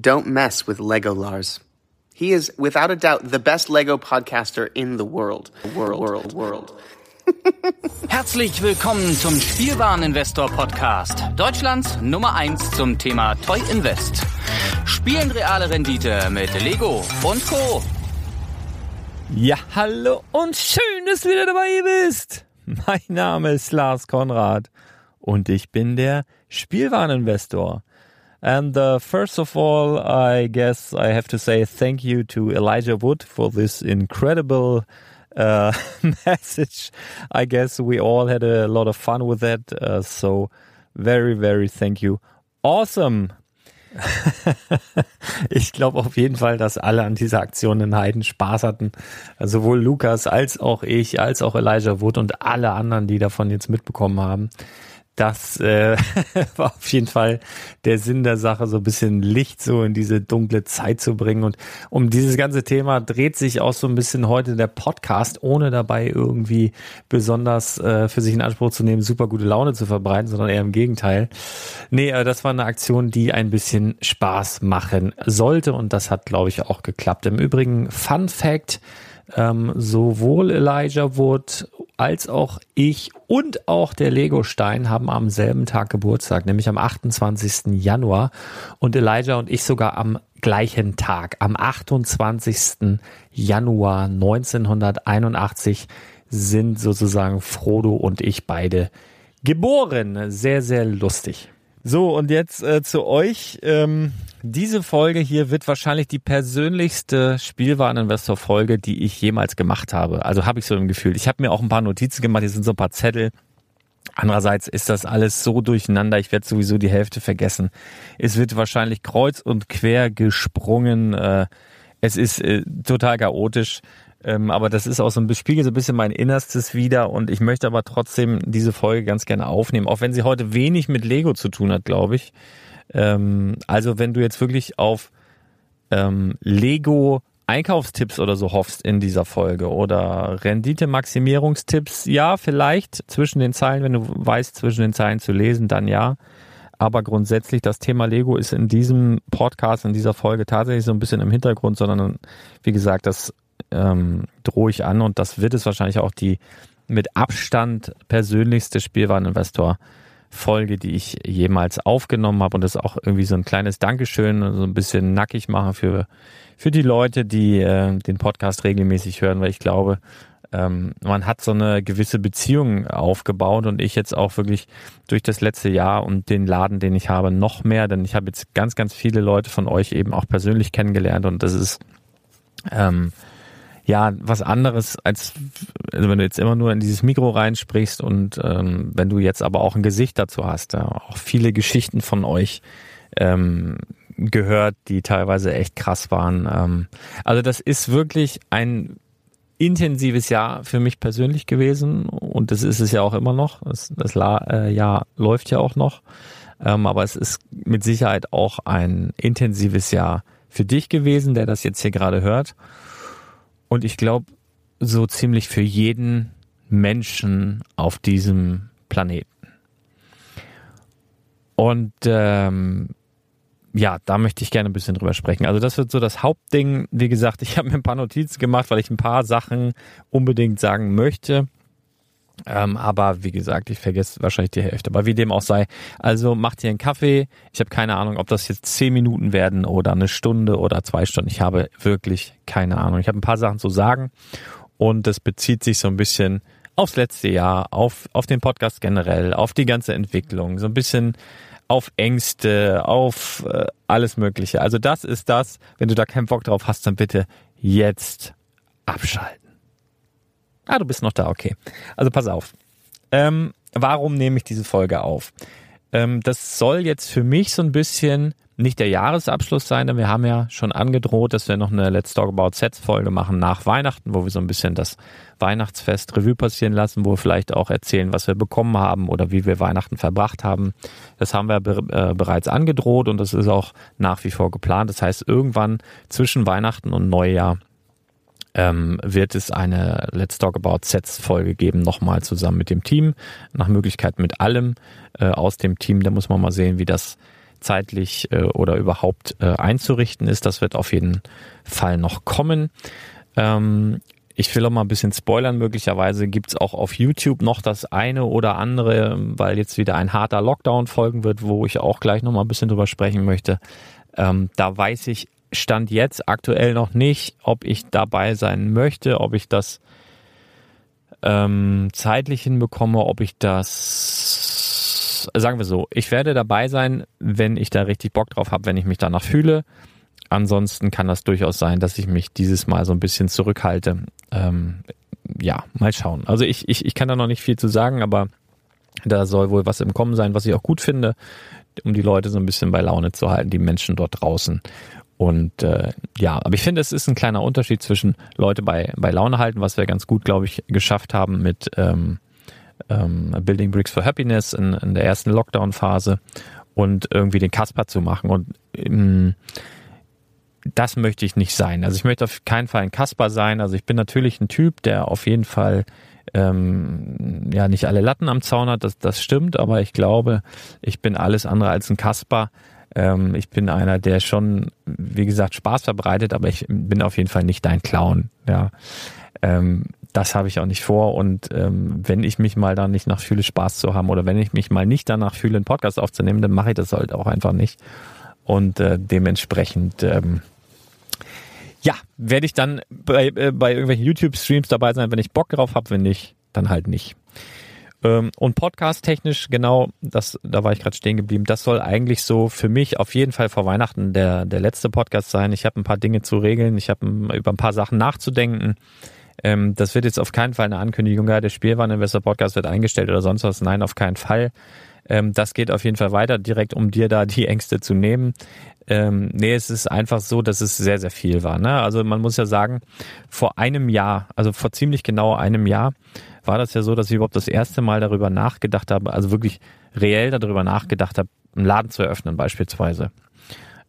don't mess with Lego Lars. He is, without a doubt, the best Lego podcaster in the world. World, world, world. Herzlich willkommen zum Spielwareninvestor Podcast. Deutschlands Nummer 1 zum Thema Toy Invest. Spielen reale Rendite mit Lego und Co. Ja, hallo und schön, dass du wieder dabei bist. Mein Name ist Lars Konrad und ich bin der Spielwareninvestor. And uh, first of all, I guess I have to say thank you to Elijah Wood for this incredible uh, message. I guess we all had a lot of fun with that. Uh, so, very, very thank you. Awesome. ich glaube auf jeden Fall, dass alle an dieser Aktion einen Heiden Spaß hatten. Sowohl Lukas als auch ich, als auch Elijah Wood und alle anderen, die davon jetzt mitbekommen haben das äh, war auf jeden Fall der Sinn der Sache, so ein bisschen Licht so in diese dunkle Zeit zu bringen. Und um dieses ganze Thema dreht sich auch so ein bisschen heute der Podcast, ohne dabei irgendwie besonders äh, für sich in Anspruch zu nehmen, super gute Laune zu verbreiten, sondern eher im Gegenteil. Nee, äh, das war eine Aktion, die ein bisschen Spaß machen sollte und das hat, glaube ich, auch geklappt. Im Übrigen, Fun Fact, ähm, sowohl Elijah Wood als auch ich und auch der Lego-Stein haben am selben Tag Geburtstag, nämlich am 28. Januar und Elijah und ich sogar am gleichen Tag, am 28. Januar 1981 sind sozusagen Frodo und ich beide geboren. Sehr, sehr lustig. So, und jetzt äh, zu euch. Ähm, diese Folge hier wird wahrscheinlich die persönlichste Spielwareninvestor-Folge, die ich jemals gemacht habe. Also habe ich so im Gefühl. Ich habe mir auch ein paar Notizen gemacht, hier sind so ein paar Zettel. Andererseits ist das alles so durcheinander, ich werde sowieso die Hälfte vergessen. Es wird wahrscheinlich kreuz und quer gesprungen. Äh, es ist äh, total chaotisch. Ähm, aber das ist auch so ein Spiegel so ein bisschen mein Innerstes wieder und ich möchte aber trotzdem diese Folge ganz gerne aufnehmen, auch wenn sie heute wenig mit Lego zu tun hat, glaube ich. Ähm, also wenn du jetzt wirklich auf ähm, Lego Einkaufstipps oder so hoffst in dieser Folge oder Rendite-Maximierungstipps, ja, vielleicht zwischen den Zeilen, wenn du weißt, zwischen den Zeilen zu lesen, dann ja. Aber grundsätzlich, das Thema Lego ist in diesem Podcast, in dieser Folge tatsächlich so ein bisschen im Hintergrund, sondern wie gesagt, das ähm, drohe ich an und das wird es wahrscheinlich auch die mit Abstand persönlichste Spielwareninvestor Folge, die ich jemals aufgenommen habe und das ist auch irgendwie so ein kleines Dankeschön, so ein bisschen nackig machen für für die Leute, die äh, den Podcast regelmäßig hören, weil ich glaube, ähm, man hat so eine gewisse Beziehung aufgebaut und ich jetzt auch wirklich durch das letzte Jahr und den Laden, den ich habe, noch mehr, denn ich habe jetzt ganz, ganz viele Leute von euch eben auch persönlich kennengelernt und das ist ähm, ja was anderes, als also wenn du jetzt immer nur in dieses Mikro reinsprichst und ähm, wenn du jetzt aber auch ein Gesicht dazu hast. Ja, auch viele Geschichten von euch ähm, gehört, die teilweise echt krass waren. Ähm, also das ist wirklich ein intensives Jahr für mich persönlich gewesen und das ist es ja auch immer noch. Das, das äh, Jahr läuft ja auch noch. Ähm, aber es ist mit Sicherheit auch ein intensives Jahr für dich gewesen, der das jetzt hier gerade hört. Und ich glaube, so ziemlich für jeden Menschen auf diesem Planeten. Und ähm, ja, da möchte ich gerne ein bisschen drüber sprechen. Also das wird so das Hauptding. Wie gesagt, ich habe mir ein paar Notizen gemacht, weil ich ein paar Sachen unbedingt sagen möchte. Ähm, aber wie gesagt, ich vergesse wahrscheinlich die Hälfte. Aber wie dem auch sei. Also macht hier einen Kaffee. Ich habe keine Ahnung, ob das jetzt zehn Minuten werden oder eine Stunde oder zwei Stunden. Ich habe wirklich keine Ahnung. Ich habe ein paar Sachen zu sagen und das bezieht sich so ein bisschen aufs letzte Jahr, auf, auf den Podcast generell, auf die ganze Entwicklung, so ein bisschen auf Ängste, auf äh, alles Mögliche. Also das ist das, wenn du da keinen Bock drauf hast, dann bitte jetzt abschalten. Ah, du bist noch da, okay. Also pass auf. Ähm, warum nehme ich diese Folge auf? Ähm, das soll jetzt für mich so ein bisschen nicht der Jahresabschluss sein, denn wir haben ja schon angedroht, dass wir noch eine Let's Talk About Sets Folge machen nach Weihnachten, wo wir so ein bisschen das Weihnachtsfest Revue passieren lassen, wo wir vielleicht auch erzählen, was wir bekommen haben oder wie wir Weihnachten verbracht haben. Das haben wir äh, bereits angedroht und das ist auch nach wie vor geplant. Das heißt, irgendwann zwischen Weihnachten und Neujahr ähm, wird es eine Let's Talk About Sets Folge geben, nochmal zusammen mit dem Team, nach Möglichkeit mit allem äh, aus dem Team. Da muss man mal sehen, wie das zeitlich äh, oder überhaupt äh, einzurichten ist. Das wird auf jeden Fall noch kommen. Ähm, ich will auch mal ein bisschen spoilern. Möglicherweise gibt's auch auf YouTube noch das eine oder andere, weil jetzt wieder ein harter Lockdown folgen wird, wo ich auch gleich noch mal ein bisschen drüber sprechen möchte. Ähm, da weiß ich Stand jetzt aktuell noch nicht, ob ich dabei sein möchte, ob ich das ähm, zeitlich hinbekomme, ob ich das, sagen wir so, ich werde dabei sein, wenn ich da richtig Bock drauf habe, wenn ich mich danach fühle. Ansonsten kann das durchaus sein, dass ich mich dieses Mal so ein bisschen zurückhalte. Ähm, ja, mal schauen. Also ich, ich, ich kann da noch nicht viel zu sagen, aber da soll wohl was im Kommen sein, was ich auch gut finde, um die Leute so ein bisschen bei Laune zu halten, die Menschen dort draußen. Und äh, ja, aber ich finde, es ist ein kleiner Unterschied zwischen Leute bei, bei Laune halten, was wir ganz gut, glaube ich, geschafft haben mit ähm, ähm, Building Bricks for Happiness in, in der ersten Lockdown-Phase und irgendwie den Kasper zu machen. Und ähm, das möchte ich nicht sein. Also ich möchte auf keinen Fall ein Kasper sein. Also ich bin natürlich ein Typ, der auf jeden Fall ähm, ja nicht alle Latten am Zaun hat, das, das stimmt, aber ich glaube, ich bin alles andere als ein Kasper. Ähm, ich bin einer, der schon, wie gesagt, Spaß verbreitet, aber ich bin auf jeden Fall nicht dein Clown. Ja, ähm, das habe ich auch nicht vor. Und ähm, wenn ich mich mal da nicht nach fühle, Spaß zu haben oder wenn ich mich mal nicht danach fühle, einen Podcast aufzunehmen, dann mache ich das halt auch einfach nicht. Und äh, dementsprechend ähm, ja, werde ich dann bei, äh, bei irgendwelchen YouTube-Streams dabei sein, wenn ich Bock drauf habe, wenn nicht, dann halt nicht. Ähm, und podcast-technisch, genau, das, da war ich gerade stehen geblieben, das soll eigentlich so für mich auf jeden Fall vor Weihnachten der, der letzte Podcast sein. Ich habe ein paar Dinge zu regeln, ich habe über ein paar Sachen nachzudenken. Ähm, das wird jetzt auf keinen Fall eine Ankündigung, ja, der Spielwareninvestor Podcast wird eingestellt oder sonst was. Nein, auf keinen Fall. Ähm, das geht auf jeden Fall weiter, direkt um dir da die Ängste zu nehmen. Ähm, nee, es ist einfach so, dass es sehr, sehr viel war. Ne? Also man muss ja sagen, vor einem Jahr, also vor ziemlich genau einem Jahr, war das ja so, dass ich überhaupt das erste Mal darüber nachgedacht habe, also wirklich reell darüber nachgedacht habe, einen Laden zu eröffnen beispielsweise.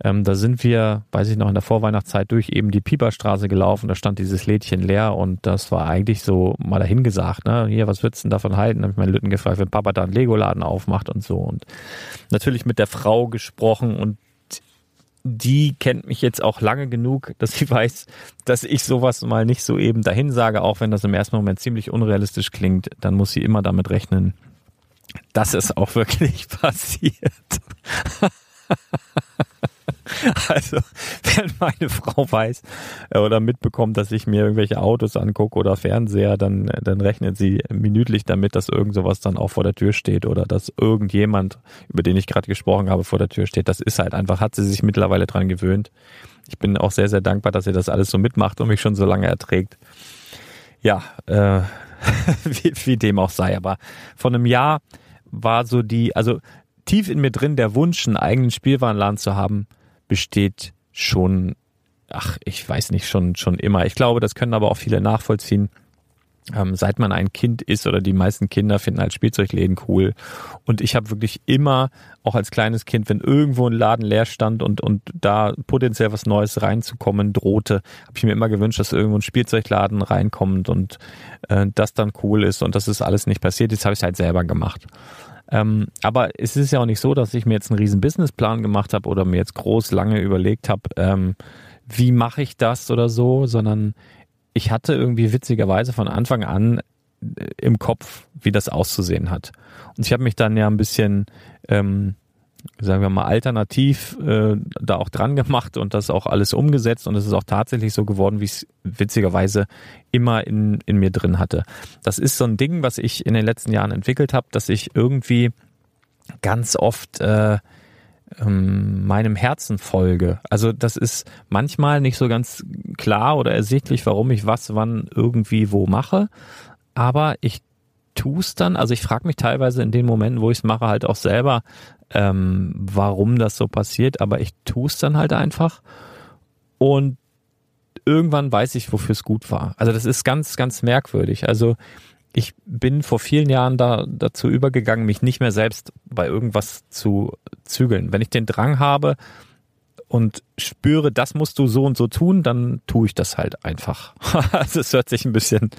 Ähm, da sind wir, weiß ich noch, in der Vorweihnachtszeit durch eben die Pieperstraße gelaufen, da stand dieses Lädchen leer und das war eigentlich so mal dahingesagt, ne? Hier, was würdest du denn davon halten? Da habe ich meinen Lütten gefragt, wenn Papa da einen Lego-Laden aufmacht und so. Und natürlich mit der Frau gesprochen und die kennt mich jetzt auch lange genug, dass sie weiß, dass ich sowas mal nicht so eben dahin sage, auch wenn das im ersten Moment ziemlich unrealistisch klingt, dann muss sie immer damit rechnen, dass es auch wirklich passiert. Also, wenn meine Frau weiß äh, oder mitbekommt, dass ich mir irgendwelche Autos angucke oder Fernseher, dann, dann rechnet sie minütlich damit, dass irgend sowas dann auch vor der Tür steht oder dass irgendjemand, über den ich gerade gesprochen habe, vor der Tür steht. Das ist halt einfach, hat sie sich mittlerweile dran gewöhnt. Ich bin auch sehr, sehr dankbar, dass sie das alles so mitmacht und mich schon so lange erträgt. Ja, äh, wie, wie dem auch sei. Aber von einem Jahr war so die, also tief in mir drin der Wunsch, einen eigenen Spielwarenladen zu haben, besteht schon, ach, ich weiß nicht, schon, schon immer. Ich glaube, das können aber auch viele nachvollziehen. Ähm, seit man ein Kind ist oder die meisten Kinder finden halt Spielzeugläden cool. Und ich habe wirklich immer, auch als kleines Kind, wenn irgendwo ein Laden leer stand und, und da potenziell was Neues reinzukommen drohte, habe ich mir immer gewünscht, dass irgendwo ein Spielzeugladen reinkommt und äh, das dann cool ist und das ist alles nicht passiert. Jetzt habe ich es halt selber gemacht. Ähm, aber es ist ja auch nicht so, dass ich mir jetzt einen riesen Businessplan gemacht habe oder mir jetzt groß lange überlegt habe, ähm, wie mache ich das oder so, sondern ich hatte irgendwie witzigerweise von Anfang an äh, im Kopf, wie das auszusehen hat. Und ich habe mich dann ja ein bisschen ähm, sagen wir mal, alternativ äh, da auch dran gemacht und das auch alles umgesetzt und es ist auch tatsächlich so geworden, wie ich es witzigerweise immer in, in mir drin hatte. Das ist so ein Ding, was ich in den letzten Jahren entwickelt habe, dass ich irgendwie ganz oft äh, ähm, meinem Herzen folge. Also das ist manchmal nicht so ganz klar oder ersichtlich, warum ich was wann irgendwie wo mache, aber ich tue dann, also ich frage mich teilweise in den Momenten, wo ich es mache, halt auch selber, ähm, warum das so passiert, aber ich tue es dann halt einfach und irgendwann weiß ich, wofür es gut war. Also das ist ganz, ganz merkwürdig. Also ich bin vor vielen Jahren da dazu übergegangen, mich nicht mehr selbst bei irgendwas zu zügeln. Wenn ich den Drang habe und spüre, das musst du so und so tun, dann tue ich das halt einfach. also es hört sich ein bisschen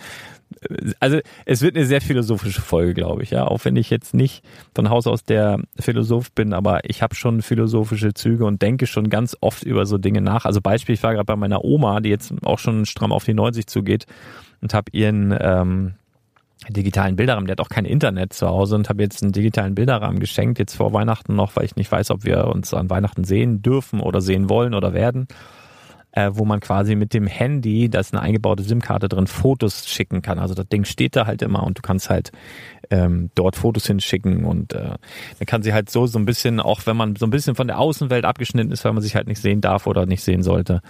also es wird eine sehr philosophische Folge, glaube ich, ja. Auch wenn ich jetzt nicht von Haus aus der Philosoph bin, aber ich habe schon philosophische Züge und denke schon ganz oft über so Dinge nach. Also Beispiel, ich war gerade bei meiner Oma, die jetzt auch schon stramm auf die 90 zugeht und habe ihren ähm, digitalen Bilderrahmen, der hat auch kein Internet zu Hause und habe jetzt einen digitalen Bilderrahmen geschenkt, jetzt vor Weihnachten noch, weil ich nicht weiß, ob wir uns an Weihnachten sehen dürfen oder sehen wollen oder werden äh, wo man quasi mit dem Handy, da ist eine eingebaute SIM-Karte drin, Fotos schicken kann. Also das Ding steht da halt immer und du kannst halt ähm, dort Fotos hinschicken und äh, dann kann sie halt so so ein bisschen, auch wenn man so ein bisschen von der Außenwelt abgeschnitten ist, weil man sich halt nicht sehen darf oder nicht sehen sollte,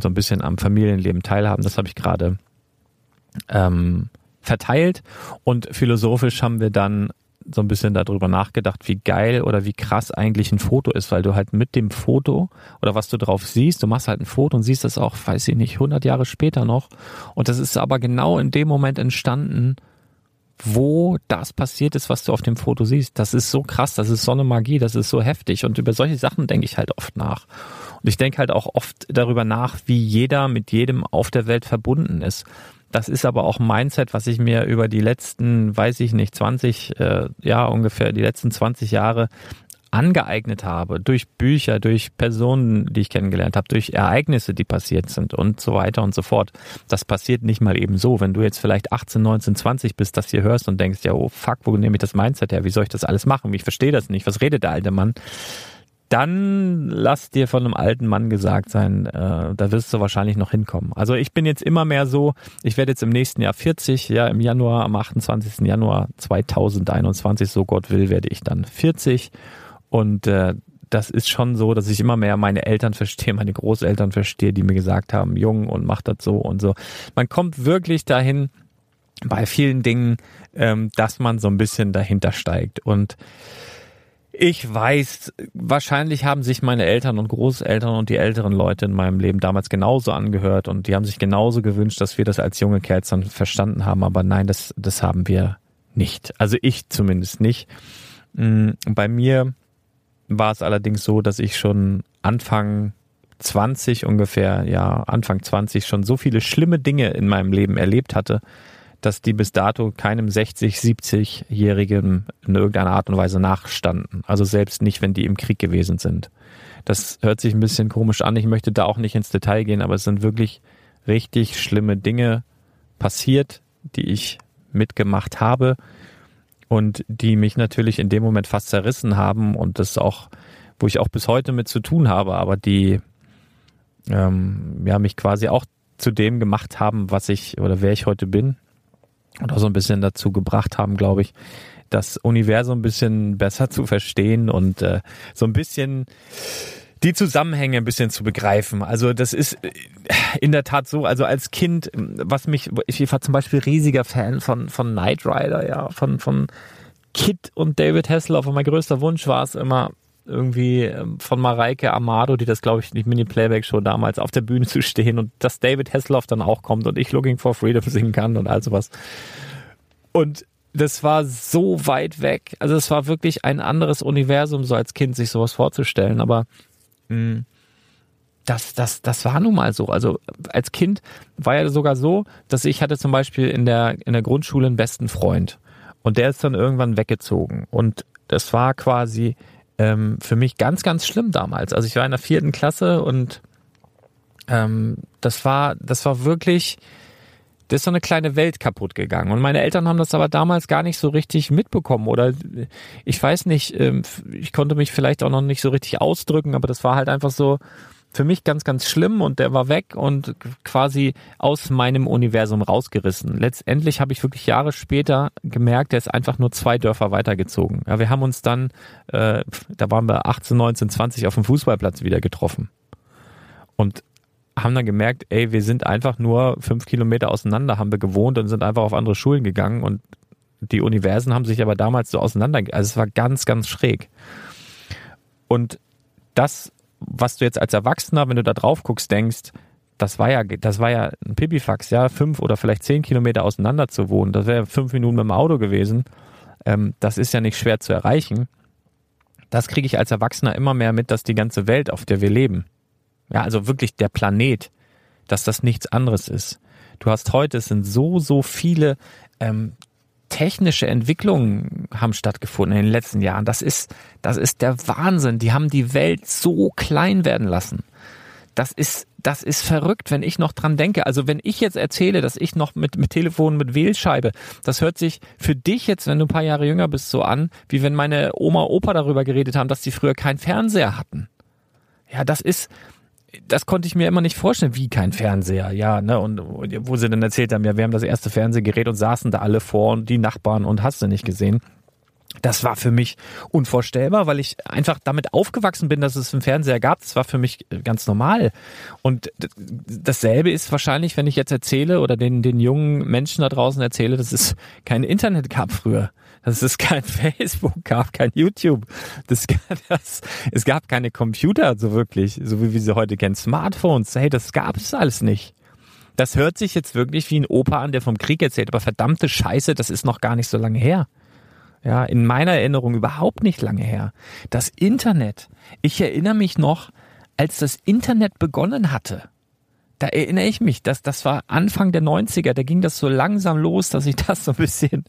so ein bisschen am Familienleben teilhaben. Das habe ich gerade ähm, verteilt und philosophisch haben wir dann so ein bisschen darüber nachgedacht, wie geil oder wie krass eigentlich ein Foto ist, weil du halt mit dem Foto oder was du drauf siehst, du machst halt ein Foto und siehst das auch, weiß ich nicht, 100 Jahre später noch. Und das ist aber genau in dem Moment entstanden, wo das passiert ist, was du auf dem Foto siehst. Das ist so krass, das ist so eine Magie, das ist so heftig. Und über solche Sachen denke ich halt oft nach. Und ich denke halt auch oft darüber nach, wie jeder mit jedem auf der Welt verbunden ist. Das ist aber auch ein Mindset, was ich mir über die letzten, weiß ich nicht, 20, äh, ja ungefähr die letzten 20 Jahre angeeignet habe, durch Bücher, durch Personen, die ich kennengelernt habe, durch Ereignisse, die passiert sind und so weiter und so fort. Das passiert nicht mal eben so. Wenn du jetzt vielleicht 18, 19, 20 bist, das hier hörst und denkst, ja, oh fuck, wo nehme ich das Mindset her? Wie soll ich das alles machen? Ich verstehe das nicht. Was redet der alte Mann? Dann lass dir von einem alten Mann gesagt sein, äh, da wirst du wahrscheinlich noch hinkommen. Also ich bin jetzt immer mehr so, ich werde jetzt im nächsten Jahr 40, ja im Januar, am 28. Januar 2021, so Gott will, werde ich dann 40 und äh, das ist schon so, dass ich immer mehr meine Eltern verstehe, meine Großeltern verstehe, die mir gesagt haben, jung und mach das so und so. Man kommt wirklich dahin bei vielen Dingen, ähm, dass man so ein bisschen dahinter steigt und ich weiß, wahrscheinlich haben sich meine Eltern und Großeltern und die älteren Leute in meinem Leben damals genauso angehört und die haben sich genauso gewünscht, dass wir das als junge Kerls dann verstanden haben. Aber nein, das, das haben wir nicht. Also ich zumindest nicht. Mm, bei mir war es allerdings so, dass ich schon Anfang 20 ungefähr, ja, Anfang 20 schon so viele schlimme Dinge in meinem Leben erlebt hatte, dass die bis dato keinem 60, 70-Jährigen in irgendeiner Art und Weise nachstanden. Also selbst nicht, wenn die im Krieg gewesen sind. Das hört sich ein bisschen komisch an. Ich möchte da auch nicht ins Detail gehen, aber es sind wirklich richtig schlimme Dinge passiert, die ich mitgemacht habe und die mich natürlich in dem Moment fast zerrissen haben und das auch, wo ich auch bis heute mit zu tun habe, aber die ähm, ja mich quasi auch zu dem gemacht haben, was ich oder wer ich heute bin und auch so ein bisschen dazu gebracht haben, glaube ich, das Universum ein bisschen besser zu verstehen und äh, so ein bisschen die Zusammenhänge ein bisschen zu begreifen. Also das ist äh, in der Tat so, also als Kind, was mich, ich war zum Beispiel riesiger Fan von, von Knight Rider, ja, von, von Kid und David Hasselhoff und mein größter Wunsch war es immer, irgendwie ähm, von Mareike Amado, die das glaube ich die Mini-Playback-Show damals auf der Bühne zu stehen und dass David Hasselhoff dann auch kommt und ich Looking for Freedom singen kann und all sowas. Und das war so weit weg. Also es war wirklich ein anderes Universum, so als Kind sich sowas vorzustellen. Aber mh, hm, das, das, das war nun mal so. Also als Kind war ja sogar so, dass ich hatte zum Beispiel in der, in der Grundschule einen besten Freund. Und der ist dann irgendwann weggezogen. Und das war quasi, ähm, für mich ganz, ganz schlimm damals. Also ich war in der vierten Klasse und ähm, das war, das war wirklich, da ist so eine kleine Welt kaputt gegangen. Und meine Eltern haben das aber damals gar nicht so richtig mitbekommen. Oder ich weiß nicht, ähm, ich konnte mich vielleicht auch noch nicht so richtig ausdrücken, aber das war halt einfach so, für mich ganz, ganz schlimm und der war weg und quasi aus meinem Universum rausgerissen. Letztendlich habe ich wirklich Jahre später gemerkt, der ist einfach nur zwei Dörfer weitergezogen. Ja, wir haben uns dann, äh, da waren wir 18, 19, 20 auf dem Fußballplatz wieder getroffen und haben dann gemerkt, ey, wir sind einfach nur fünf Kilometer auseinander, haben wir gewohnt und sind einfach auf andere Schulen gegangen und die Universen haben sich aber damals so auseinander, also es war ganz, ganz schräg. Und das was du jetzt als Erwachsener, wenn du da drauf guckst, denkst, das war ja, das war ja ein Pipifax, ja, fünf oder vielleicht zehn Kilometer auseinander zu wohnen. Das wäre fünf Minuten mit dem Auto gewesen. Ähm, das ist ja nicht schwer zu erreichen. Das kriege ich als Erwachsener immer mehr mit, dass die ganze Welt, auf der wir leben, ja, also wirklich der Planet, dass das nichts anderes ist. Du hast heute, es sind so, so viele ähm, technische Entwicklungen haben stattgefunden in den letzten Jahren. Das ist, das ist der Wahnsinn. Die haben die Welt so klein werden lassen. Das ist, das ist verrückt, wenn ich noch dran denke. Also wenn ich jetzt erzähle, dass ich noch mit, mit Telefon, mit Wählscheibe, das hört sich für dich jetzt, wenn du ein paar Jahre jünger bist, so an, wie wenn meine Oma, Opa darüber geredet haben, dass die früher keinen Fernseher hatten. Ja, das ist, das konnte ich mir immer nicht vorstellen, wie kein Fernseher, ja, ne, und wo sie dann erzählt haben, ja, wir haben das erste Fernsehgerät und saßen da alle vor und die Nachbarn und hast du nicht gesehen. Das war für mich unvorstellbar, weil ich einfach damit aufgewachsen bin, dass es einen Fernseher gab. Das war für mich ganz normal. Und dasselbe ist wahrscheinlich, wenn ich jetzt erzähle oder den, den jungen Menschen da draußen erzähle, dass es kein Internet gab früher dass es kein Facebook gab, kein YouTube. Das, das, es gab keine Computer so wirklich, so wie wir sie heute kennen. Smartphones, hey, das gab es alles nicht. Das hört sich jetzt wirklich wie ein Opa an, der vom Krieg erzählt, aber verdammte Scheiße, das ist noch gar nicht so lange her. Ja, in meiner Erinnerung überhaupt nicht lange her. Das Internet. Ich erinnere mich noch, als das Internet begonnen hatte da erinnere ich mich, dass das war Anfang der 90er, da ging das so langsam los, dass sich das so ein bisschen,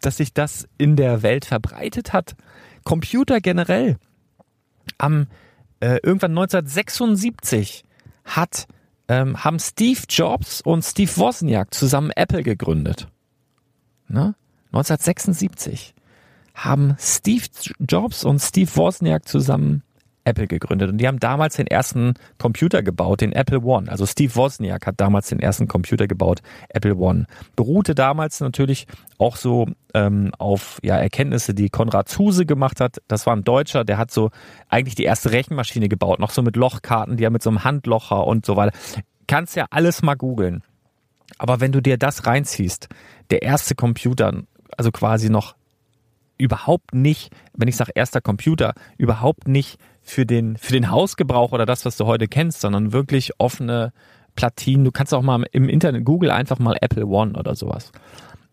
dass sich das in der Welt verbreitet hat. Computer generell. Am äh, irgendwann 1976 hat ähm, haben Steve Jobs und Steve Wozniak zusammen Apple gegründet. Ne? 1976 haben Steve Jobs und Steve Wozniak zusammen Apple gegründet. Und die haben damals den ersten Computer gebaut, den Apple One. Also Steve Wozniak hat damals den ersten Computer gebaut, Apple One. Beruhte damals natürlich auch so ähm, auf ja, Erkenntnisse, die Konrad Zuse gemacht hat. Das war ein Deutscher, der hat so eigentlich die erste Rechenmaschine gebaut, noch so mit Lochkarten, die er mit so einem Handlocher und so weiter. Kannst ja alles mal googeln. Aber wenn du dir das reinziehst, der erste Computer, also quasi noch überhaupt nicht, wenn ich sage erster Computer, überhaupt nicht für den, für den Hausgebrauch oder das, was du heute kennst, sondern wirklich offene Platinen. Du kannst auch mal im Internet, Google einfach mal Apple One oder sowas.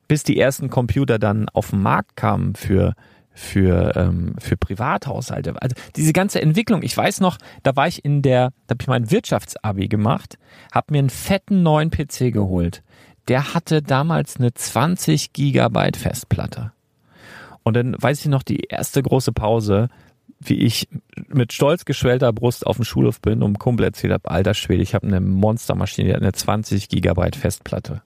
Bis die ersten Computer dann auf den Markt kamen für, für, ähm, für Privathaushalte. Also diese ganze Entwicklung, ich weiß noch, da war ich in der, da habe ich mein Wirtschaftsabi gemacht, habe mir einen fetten neuen PC geholt. Der hatte damals eine 20 Gigabyte Festplatte. Und dann weiß ich noch, die erste große Pause, wie ich mit stolz geschwellter Brust auf dem Schulhof bin und Kumpel erzählt habe, alter Schwede, ich habe eine Monstermaschine, die hat eine 20 Gigabyte Festplatte.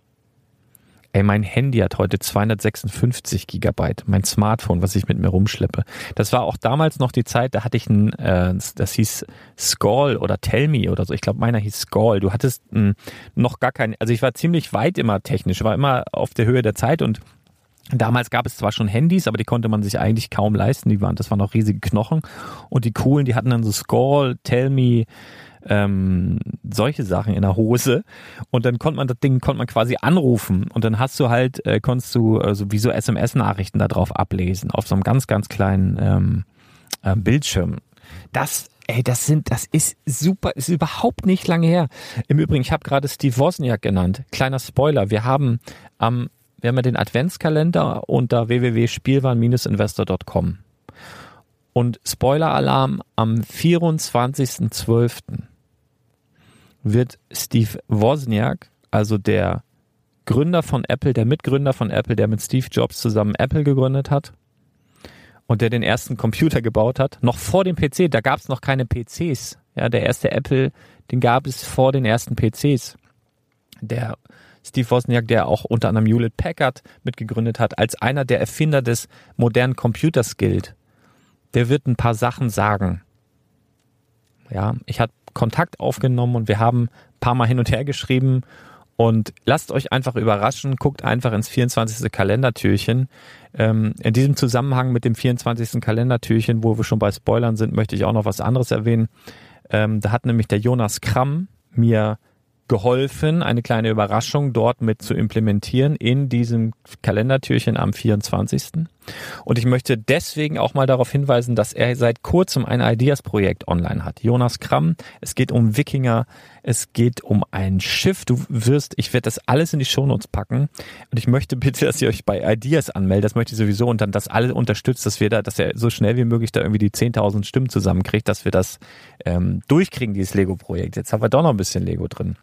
Ey, mein Handy hat heute 256 Gigabyte. Mein Smartphone, was ich mit mir rumschleppe. Das war auch damals noch die Zeit, da hatte ich ein, äh, das hieß Scall oder Tell Me oder so. Ich glaube, meiner hieß Scall. Du hattest mh, noch gar kein, also ich war ziemlich weit immer technisch, war immer auf der Höhe der Zeit und Damals gab es zwar schon Handys, aber die konnte man sich eigentlich kaum leisten. Die waren, das waren noch riesige Knochen. Und die coolen, die hatten dann so Score, Tell Me, ähm, solche Sachen in der Hose. Und dann konnte man das Ding konnte man quasi anrufen und dann hast du halt, äh, konntest du also wie so SMS-Nachrichten da drauf ablesen, auf so einem ganz, ganz kleinen ähm, äh, Bildschirm. Das Ey, das sind, das ist super, ist überhaupt nicht lange her. Im Übrigen, ich habe gerade Steve Wozniak genannt. Kleiner Spoiler, wir haben am wir haben ja den Adventskalender unter www.spielwaren-investor.com. Und Spoiler-Alarm, am 24.12. wird Steve Wozniak, also der Gründer von Apple, der Mitgründer von Apple, der mit Steve Jobs zusammen Apple gegründet hat und der den ersten Computer gebaut hat, noch vor dem PC, da gab es noch keine PCs. Ja, der erste Apple, den gab es vor den ersten PCs. Der Steve Wozniak, der auch unter anderem Hewlett Packard mitgegründet hat, als einer der Erfinder des modernen Computers gilt. Der wird ein paar Sachen sagen. Ja, ich habe Kontakt aufgenommen und wir haben ein paar Mal hin und her geschrieben und lasst euch einfach überraschen, guckt einfach ins 24. Kalendertürchen. Ähm, in diesem Zusammenhang mit dem 24. Kalendertürchen, wo wir schon bei Spoilern sind, möchte ich auch noch was anderes erwähnen. Ähm, da hat nämlich der Jonas Kramm mir geholfen, eine kleine Überraschung dort mit zu implementieren in diesem Kalendertürchen am 24. Und ich möchte deswegen auch mal darauf hinweisen, dass er seit kurzem ein Ideas-Projekt online hat. Jonas Kramm, es geht um Wikinger, es geht um ein Schiff. Du wirst, ich werde das alles in die Shownotes packen. Und ich möchte bitte, dass ihr euch bei Ideas anmeldet. Das möchte ich sowieso und dann das alle unterstützt, dass wir da, dass er so schnell wie möglich da irgendwie die 10.000 Stimmen zusammenkriegt, dass wir das ähm, durchkriegen, dieses Lego-Projekt. Jetzt haben wir doch noch ein bisschen Lego drin.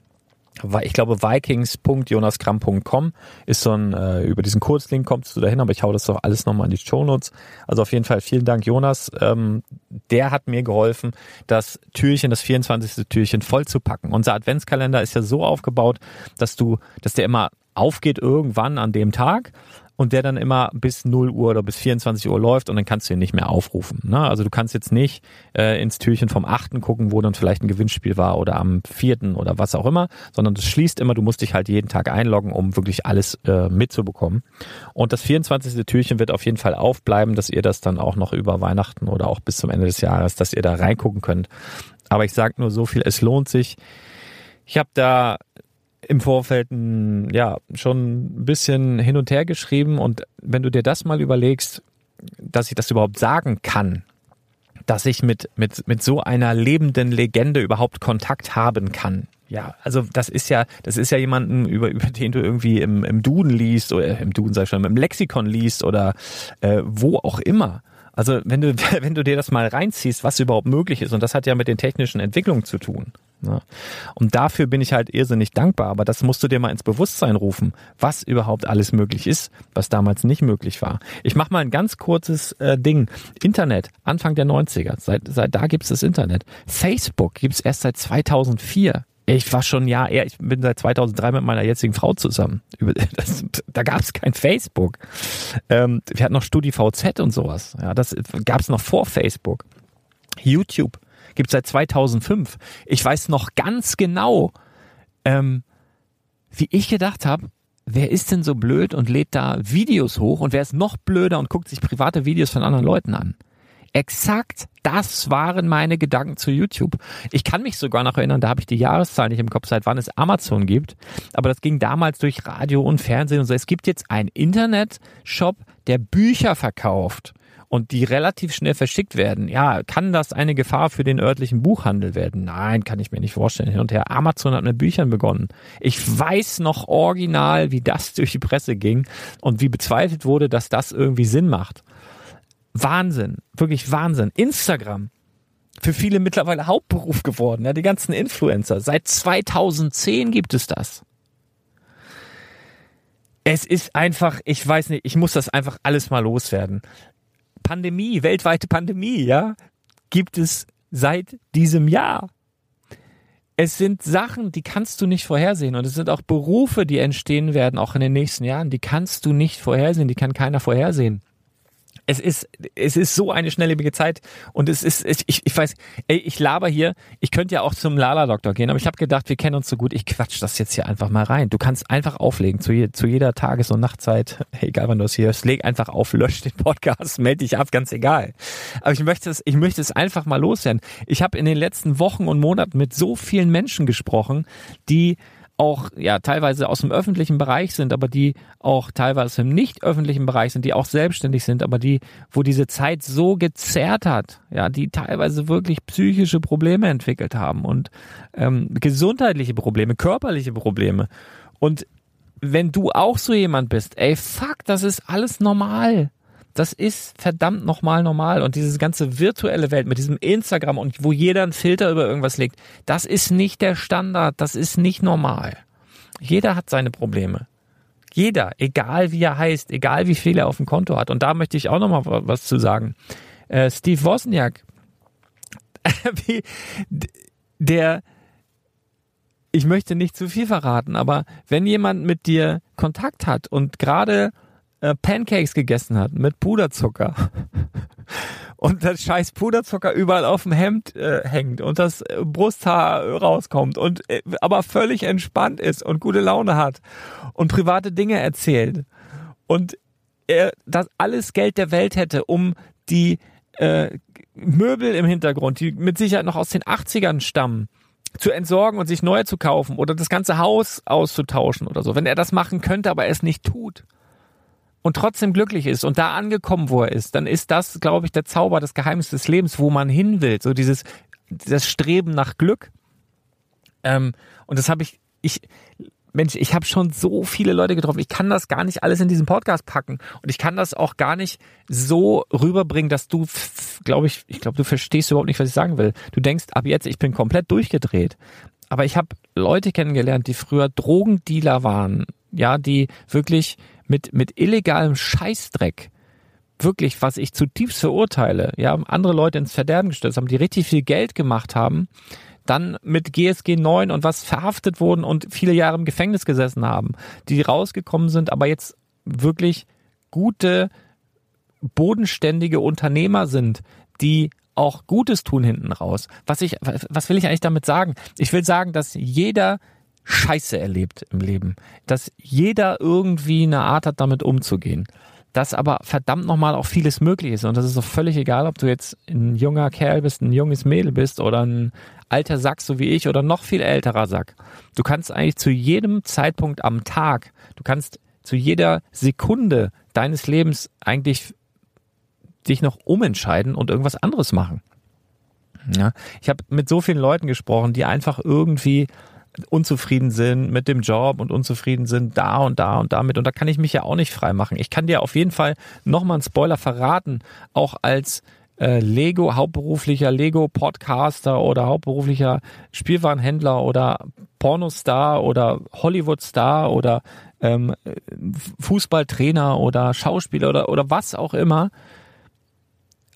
Ich glaube vikings.jonaskram.com ist so ein, äh, über diesen Kurzlink kommst du dahin, aber ich hau das doch alles nochmal in die Show Notes. Also auf jeden Fall vielen Dank Jonas. Ähm, der hat mir geholfen, das Türchen, das 24. Türchen voll zu packen. Unser Adventskalender ist ja so aufgebaut, dass du, dass der immer aufgeht irgendwann an dem Tag und der dann immer bis 0 Uhr oder bis 24 Uhr läuft und dann kannst du ihn nicht mehr aufrufen. Ne? Also du kannst jetzt nicht äh, ins Türchen vom 8. gucken, wo dann vielleicht ein Gewinnspiel war oder am 4. oder was auch immer, sondern das schließt immer, du musst dich halt jeden Tag einloggen, um wirklich alles äh, mitzubekommen. Und das 24. Türchen wird auf jeden Fall aufbleiben, dass ihr das dann auch noch über Weihnachten oder auch bis zum Ende des Jahres, dass ihr da reingucken könnt. Aber ich sage nur so viel, es lohnt sich. Ich habe da im Vorfeld ein, ja schon ein bisschen hin und her geschrieben und wenn du dir das mal überlegst, dass ich das überhaupt sagen kann, dass ich mit mit mit so einer lebenden Legende überhaupt Kontakt haben kann. Ja, also das ist ja, das ist ja jemanden, über, über den du irgendwie im, im Duden liest oder im Duden sag ich schon, im Lexikon liest oder äh, wo auch immer. Also wenn du, wenn du dir das mal reinziehst, was überhaupt möglich ist, und das hat ja mit den technischen Entwicklungen zu tun. Ne? Und dafür bin ich halt irrsinnig dankbar, aber das musst du dir mal ins Bewusstsein rufen, was überhaupt alles möglich ist, was damals nicht möglich war. Ich mache mal ein ganz kurzes äh, Ding. Internet, Anfang der 90er, seit, seit da gibt's das Internet. Facebook gibt's erst seit 2004. Ich war schon ja, eher, ich bin seit 2003 mit meiner jetzigen Frau zusammen. Das, da gab es kein Facebook. Ähm, wir hatten noch StudiVZ und sowas. Ja, das gab es noch vor Facebook. YouTube gibt seit 2005. Ich weiß noch ganz genau, ähm, wie ich gedacht habe, wer ist denn so blöd und lädt da Videos hoch und wer ist noch blöder und guckt sich private Videos von anderen Leuten an? Exakt das waren meine Gedanken zu YouTube. Ich kann mich sogar noch erinnern, da habe ich die Jahreszahl nicht im Kopf, seit wann es Amazon gibt. Aber das ging damals durch Radio und Fernsehen und so. Es gibt jetzt einen Internet-Shop, der Bücher verkauft und die relativ schnell verschickt werden. Ja, kann das eine Gefahr für den örtlichen Buchhandel werden? Nein, kann ich mir nicht vorstellen. Hin und her. Amazon hat mit Büchern begonnen. Ich weiß noch original, wie das durch die Presse ging und wie bezweifelt wurde, dass das irgendwie Sinn macht. Wahnsinn, wirklich Wahnsinn. Instagram, für viele mittlerweile Hauptberuf geworden, ja, die ganzen Influencer. Seit 2010 gibt es das. Es ist einfach, ich weiß nicht, ich muss das einfach alles mal loswerden. Pandemie, weltweite Pandemie, ja, gibt es seit diesem Jahr. Es sind Sachen, die kannst du nicht vorhersehen und es sind auch Berufe, die entstehen werden, auch in den nächsten Jahren, die kannst du nicht vorhersehen, die kann keiner vorhersehen es ist, es ist so eine schnelllebige Zeit und es ist, ich, ich weiß, ey, ich laber hier, ich könnte ja auch zum Lala-Doktor gehen, aber ich habe gedacht, wir kennen uns so gut, ich quatsch das jetzt hier einfach mal rein. Du kannst einfach auflegen, zu, je, zu jeder Tages- und Nachtzeit, egal wann du es hier hörst, leg einfach auf, lösch den Podcast, melde dich ab, ganz egal. Aber ich möchte es, ich möchte es einfach mal loswerden. Ich habe in den letzten Wochen und Monaten mit so vielen Menschen gesprochen, die auch ja teilweise aus dem öffentlichen Bereich sind, aber die auch teilweise im nicht öffentlichen Bereich sind, die auch selbstständig sind, aber die, wo diese Zeit so gezerrt hat, ja, die teilweise wirklich psychische Probleme entwickelt haben und ähm, gesundheitliche Probleme, körperliche Probleme. Und wenn du auch so jemand bist, ey, fuck, das ist alles normal. Das ist verdammt nochmal normal. Und diese ganze virtuelle Welt mit diesem Instagram und wo jeder einen Filter über irgendwas legt, das ist nicht der Standard. Das ist nicht normal. Jeder hat seine Probleme. Jeder, egal wie er heißt, egal wie viel er auf dem Konto hat. Und da möchte ich auch nochmal was zu sagen. Äh, Steve Wozniak, der, ich möchte nicht zu viel verraten, aber wenn jemand mit dir Kontakt hat und gerade äh, Pancakes gegessen hat mit Puderzucker und das scheiß Puderzucker überall auf dem Hemd äh, hängt und das äh, Brusthaar rauskommt und äh, aber völlig entspannt ist und gute Laune hat und private Dinge erzählt und er das alles Geld der Welt hätte, um die Möbel im Hintergrund, die mit Sicherheit noch aus den 80ern stammen, zu entsorgen und sich neue zu kaufen oder das ganze Haus auszutauschen oder so. Wenn er das machen könnte, aber er es nicht tut und trotzdem glücklich ist und da angekommen, wo er ist, dann ist das, glaube ich, der Zauber, das Geheimnis des Lebens, wo man hin will. So dieses, das Streben nach Glück. Ähm, und das habe ich, ich, Mensch, ich habe schon so viele Leute getroffen. Ich kann das gar nicht alles in diesen Podcast packen und ich kann das auch gar nicht so rüberbringen, dass du, glaube ich, ich glaube, du verstehst überhaupt nicht, was ich sagen will. Du denkst ab jetzt, ich bin komplett durchgedreht. Aber ich habe Leute kennengelernt, die früher Drogendealer waren, ja, die wirklich mit, mit illegalem Scheißdreck, wirklich, was ich zutiefst verurteile, ja, andere Leute ins Verderben gestürzt haben, die richtig viel Geld gemacht haben, dann mit GSG 9 und was verhaftet wurden und viele Jahre im Gefängnis gesessen haben, die rausgekommen sind, aber jetzt wirklich gute, bodenständige Unternehmer sind, die auch Gutes tun hinten raus. Was ich, was will ich eigentlich damit sagen? Ich will sagen, dass jeder Scheiße erlebt im Leben, dass jeder irgendwie eine Art hat, damit umzugehen. Dass aber verdammt nochmal auch vieles möglich ist. Und das ist doch völlig egal, ob du jetzt ein junger Kerl bist, ein junges Mädel bist oder ein alter Sack, so wie ich, oder noch viel älterer Sack. Du kannst eigentlich zu jedem Zeitpunkt am Tag, du kannst zu jeder Sekunde deines Lebens eigentlich dich noch umentscheiden und irgendwas anderes machen. Ja, ich habe mit so vielen Leuten gesprochen, die einfach irgendwie unzufrieden sind mit dem Job und unzufrieden sind da und da und damit. Und da kann ich mich ja auch nicht frei machen. Ich kann dir auf jeden Fall nochmal einen Spoiler verraten, auch als äh, Lego, hauptberuflicher Lego-Podcaster oder hauptberuflicher Spielwarenhändler oder Pornostar oder Hollywood-Star oder ähm, Fußballtrainer oder Schauspieler oder, oder was auch immer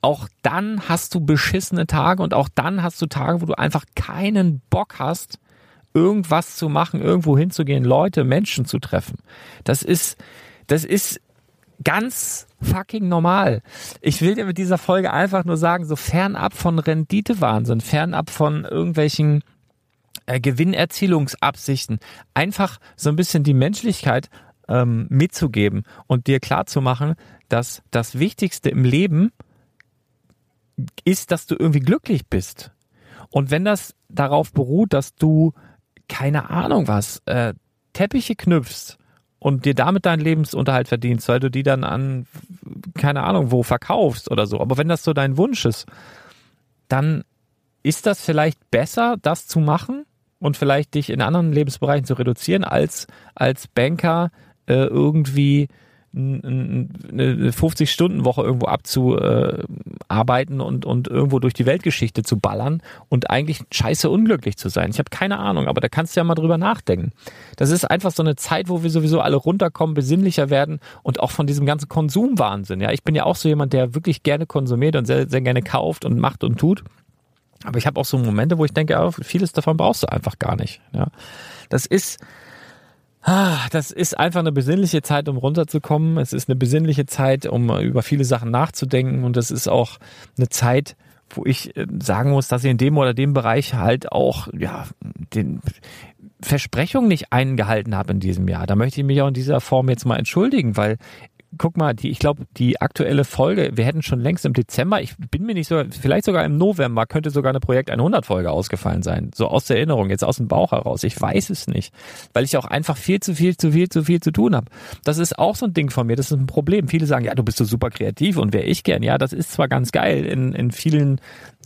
auch dann hast du beschissene Tage und auch dann hast du Tage, wo du einfach keinen Bock hast, irgendwas zu machen, irgendwo hinzugehen, Leute, Menschen zu treffen. Das ist, das ist ganz fucking normal. Ich will dir mit dieser Folge einfach nur sagen, so fernab von Renditewahnsinn, fernab von irgendwelchen äh, Gewinnerzielungsabsichten, einfach so ein bisschen die Menschlichkeit ähm, mitzugeben und dir klarzumachen, dass das Wichtigste im Leben ist, dass du irgendwie glücklich bist. Und wenn das darauf beruht, dass du, keine Ahnung was, äh, Teppiche knüpfst und dir damit deinen Lebensunterhalt verdienst, weil du die dann an, keine Ahnung, wo verkaufst oder so. Aber wenn das so dein Wunsch ist, dann ist das vielleicht besser, das zu machen und vielleicht dich in anderen Lebensbereichen zu reduzieren, als als Banker äh, irgendwie eine 50-Stunden-Woche irgendwo abzuarbeiten und, und irgendwo durch die Weltgeschichte zu ballern und eigentlich scheiße unglücklich zu sein. Ich habe keine Ahnung, aber da kannst du ja mal drüber nachdenken. Das ist einfach so eine Zeit, wo wir sowieso alle runterkommen, besinnlicher werden und auch von diesem ganzen Konsumwahnsinn. Ja, ich bin ja auch so jemand, der wirklich gerne konsumiert und sehr, sehr gerne kauft und macht und tut. Aber ich habe auch so Momente, wo ich denke, oh, vieles davon brauchst du einfach gar nicht. Ja, das ist das ist einfach eine besinnliche Zeit, um runterzukommen. Es ist eine besinnliche Zeit, um über viele Sachen nachzudenken. Und es ist auch eine Zeit, wo ich äh, sagen muss, dass ich in dem oder dem Bereich halt auch, ja, den Versprechungen nicht eingehalten habe in diesem Jahr. Da möchte ich mich auch in dieser Form jetzt mal entschuldigen, weil guck mal, die, ich glaube, die aktuelle Folge, wir hätten schon längst im Dezember, ich bin mir nicht so, vielleicht sogar im November könnte sogar eine Projekt 100 Folge ausgefallen sein. So aus der Erinnerung, jetzt aus dem Bauch heraus. Ich weiß es nicht, weil ich auch einfach viel zu viel, zu viel, zu viel zu tun habe. Das ist auch so ein Ding von mir, das ist ein Problem. Viele sagen, ja, du bist so super kreativ und wäre ich gern. Ja, das ist zwar ganz geil in, in vielen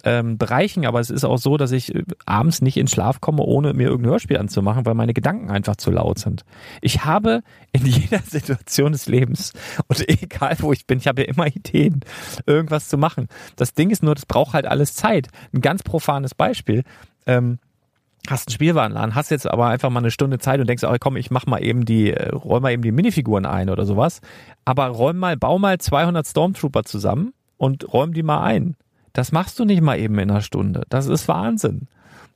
ähm, Bereichen, aber es ist auch so, dass ich äh, abends nicht in Schlaf komme, ohne mir irgendein Hörspiel anzumachen, weil meine Gedanken einfach zu laut sind. Ich habe in jeder Situation des Lebens und egal wo ich bin, ich habe ja immer Ideen, irgendwas zu machen. Das Ding ist nur, das braucht halt alles Zeit. Ein ganz profanes Beispiel. Ähm, hast einen Spielwarenladen, hast jetzt aber einfach mal eine Stunde Zeit und denkst, oh, komm, ich mach mal eben die, äh, räum mal eben die Minifiguren ein oder sowas. Aber räum mal, bau mal 200 Stormtrooper zusammen und räum die mal ein. Das machst du nicht mal eben in einer Stunde. Das ist Wahnsinn.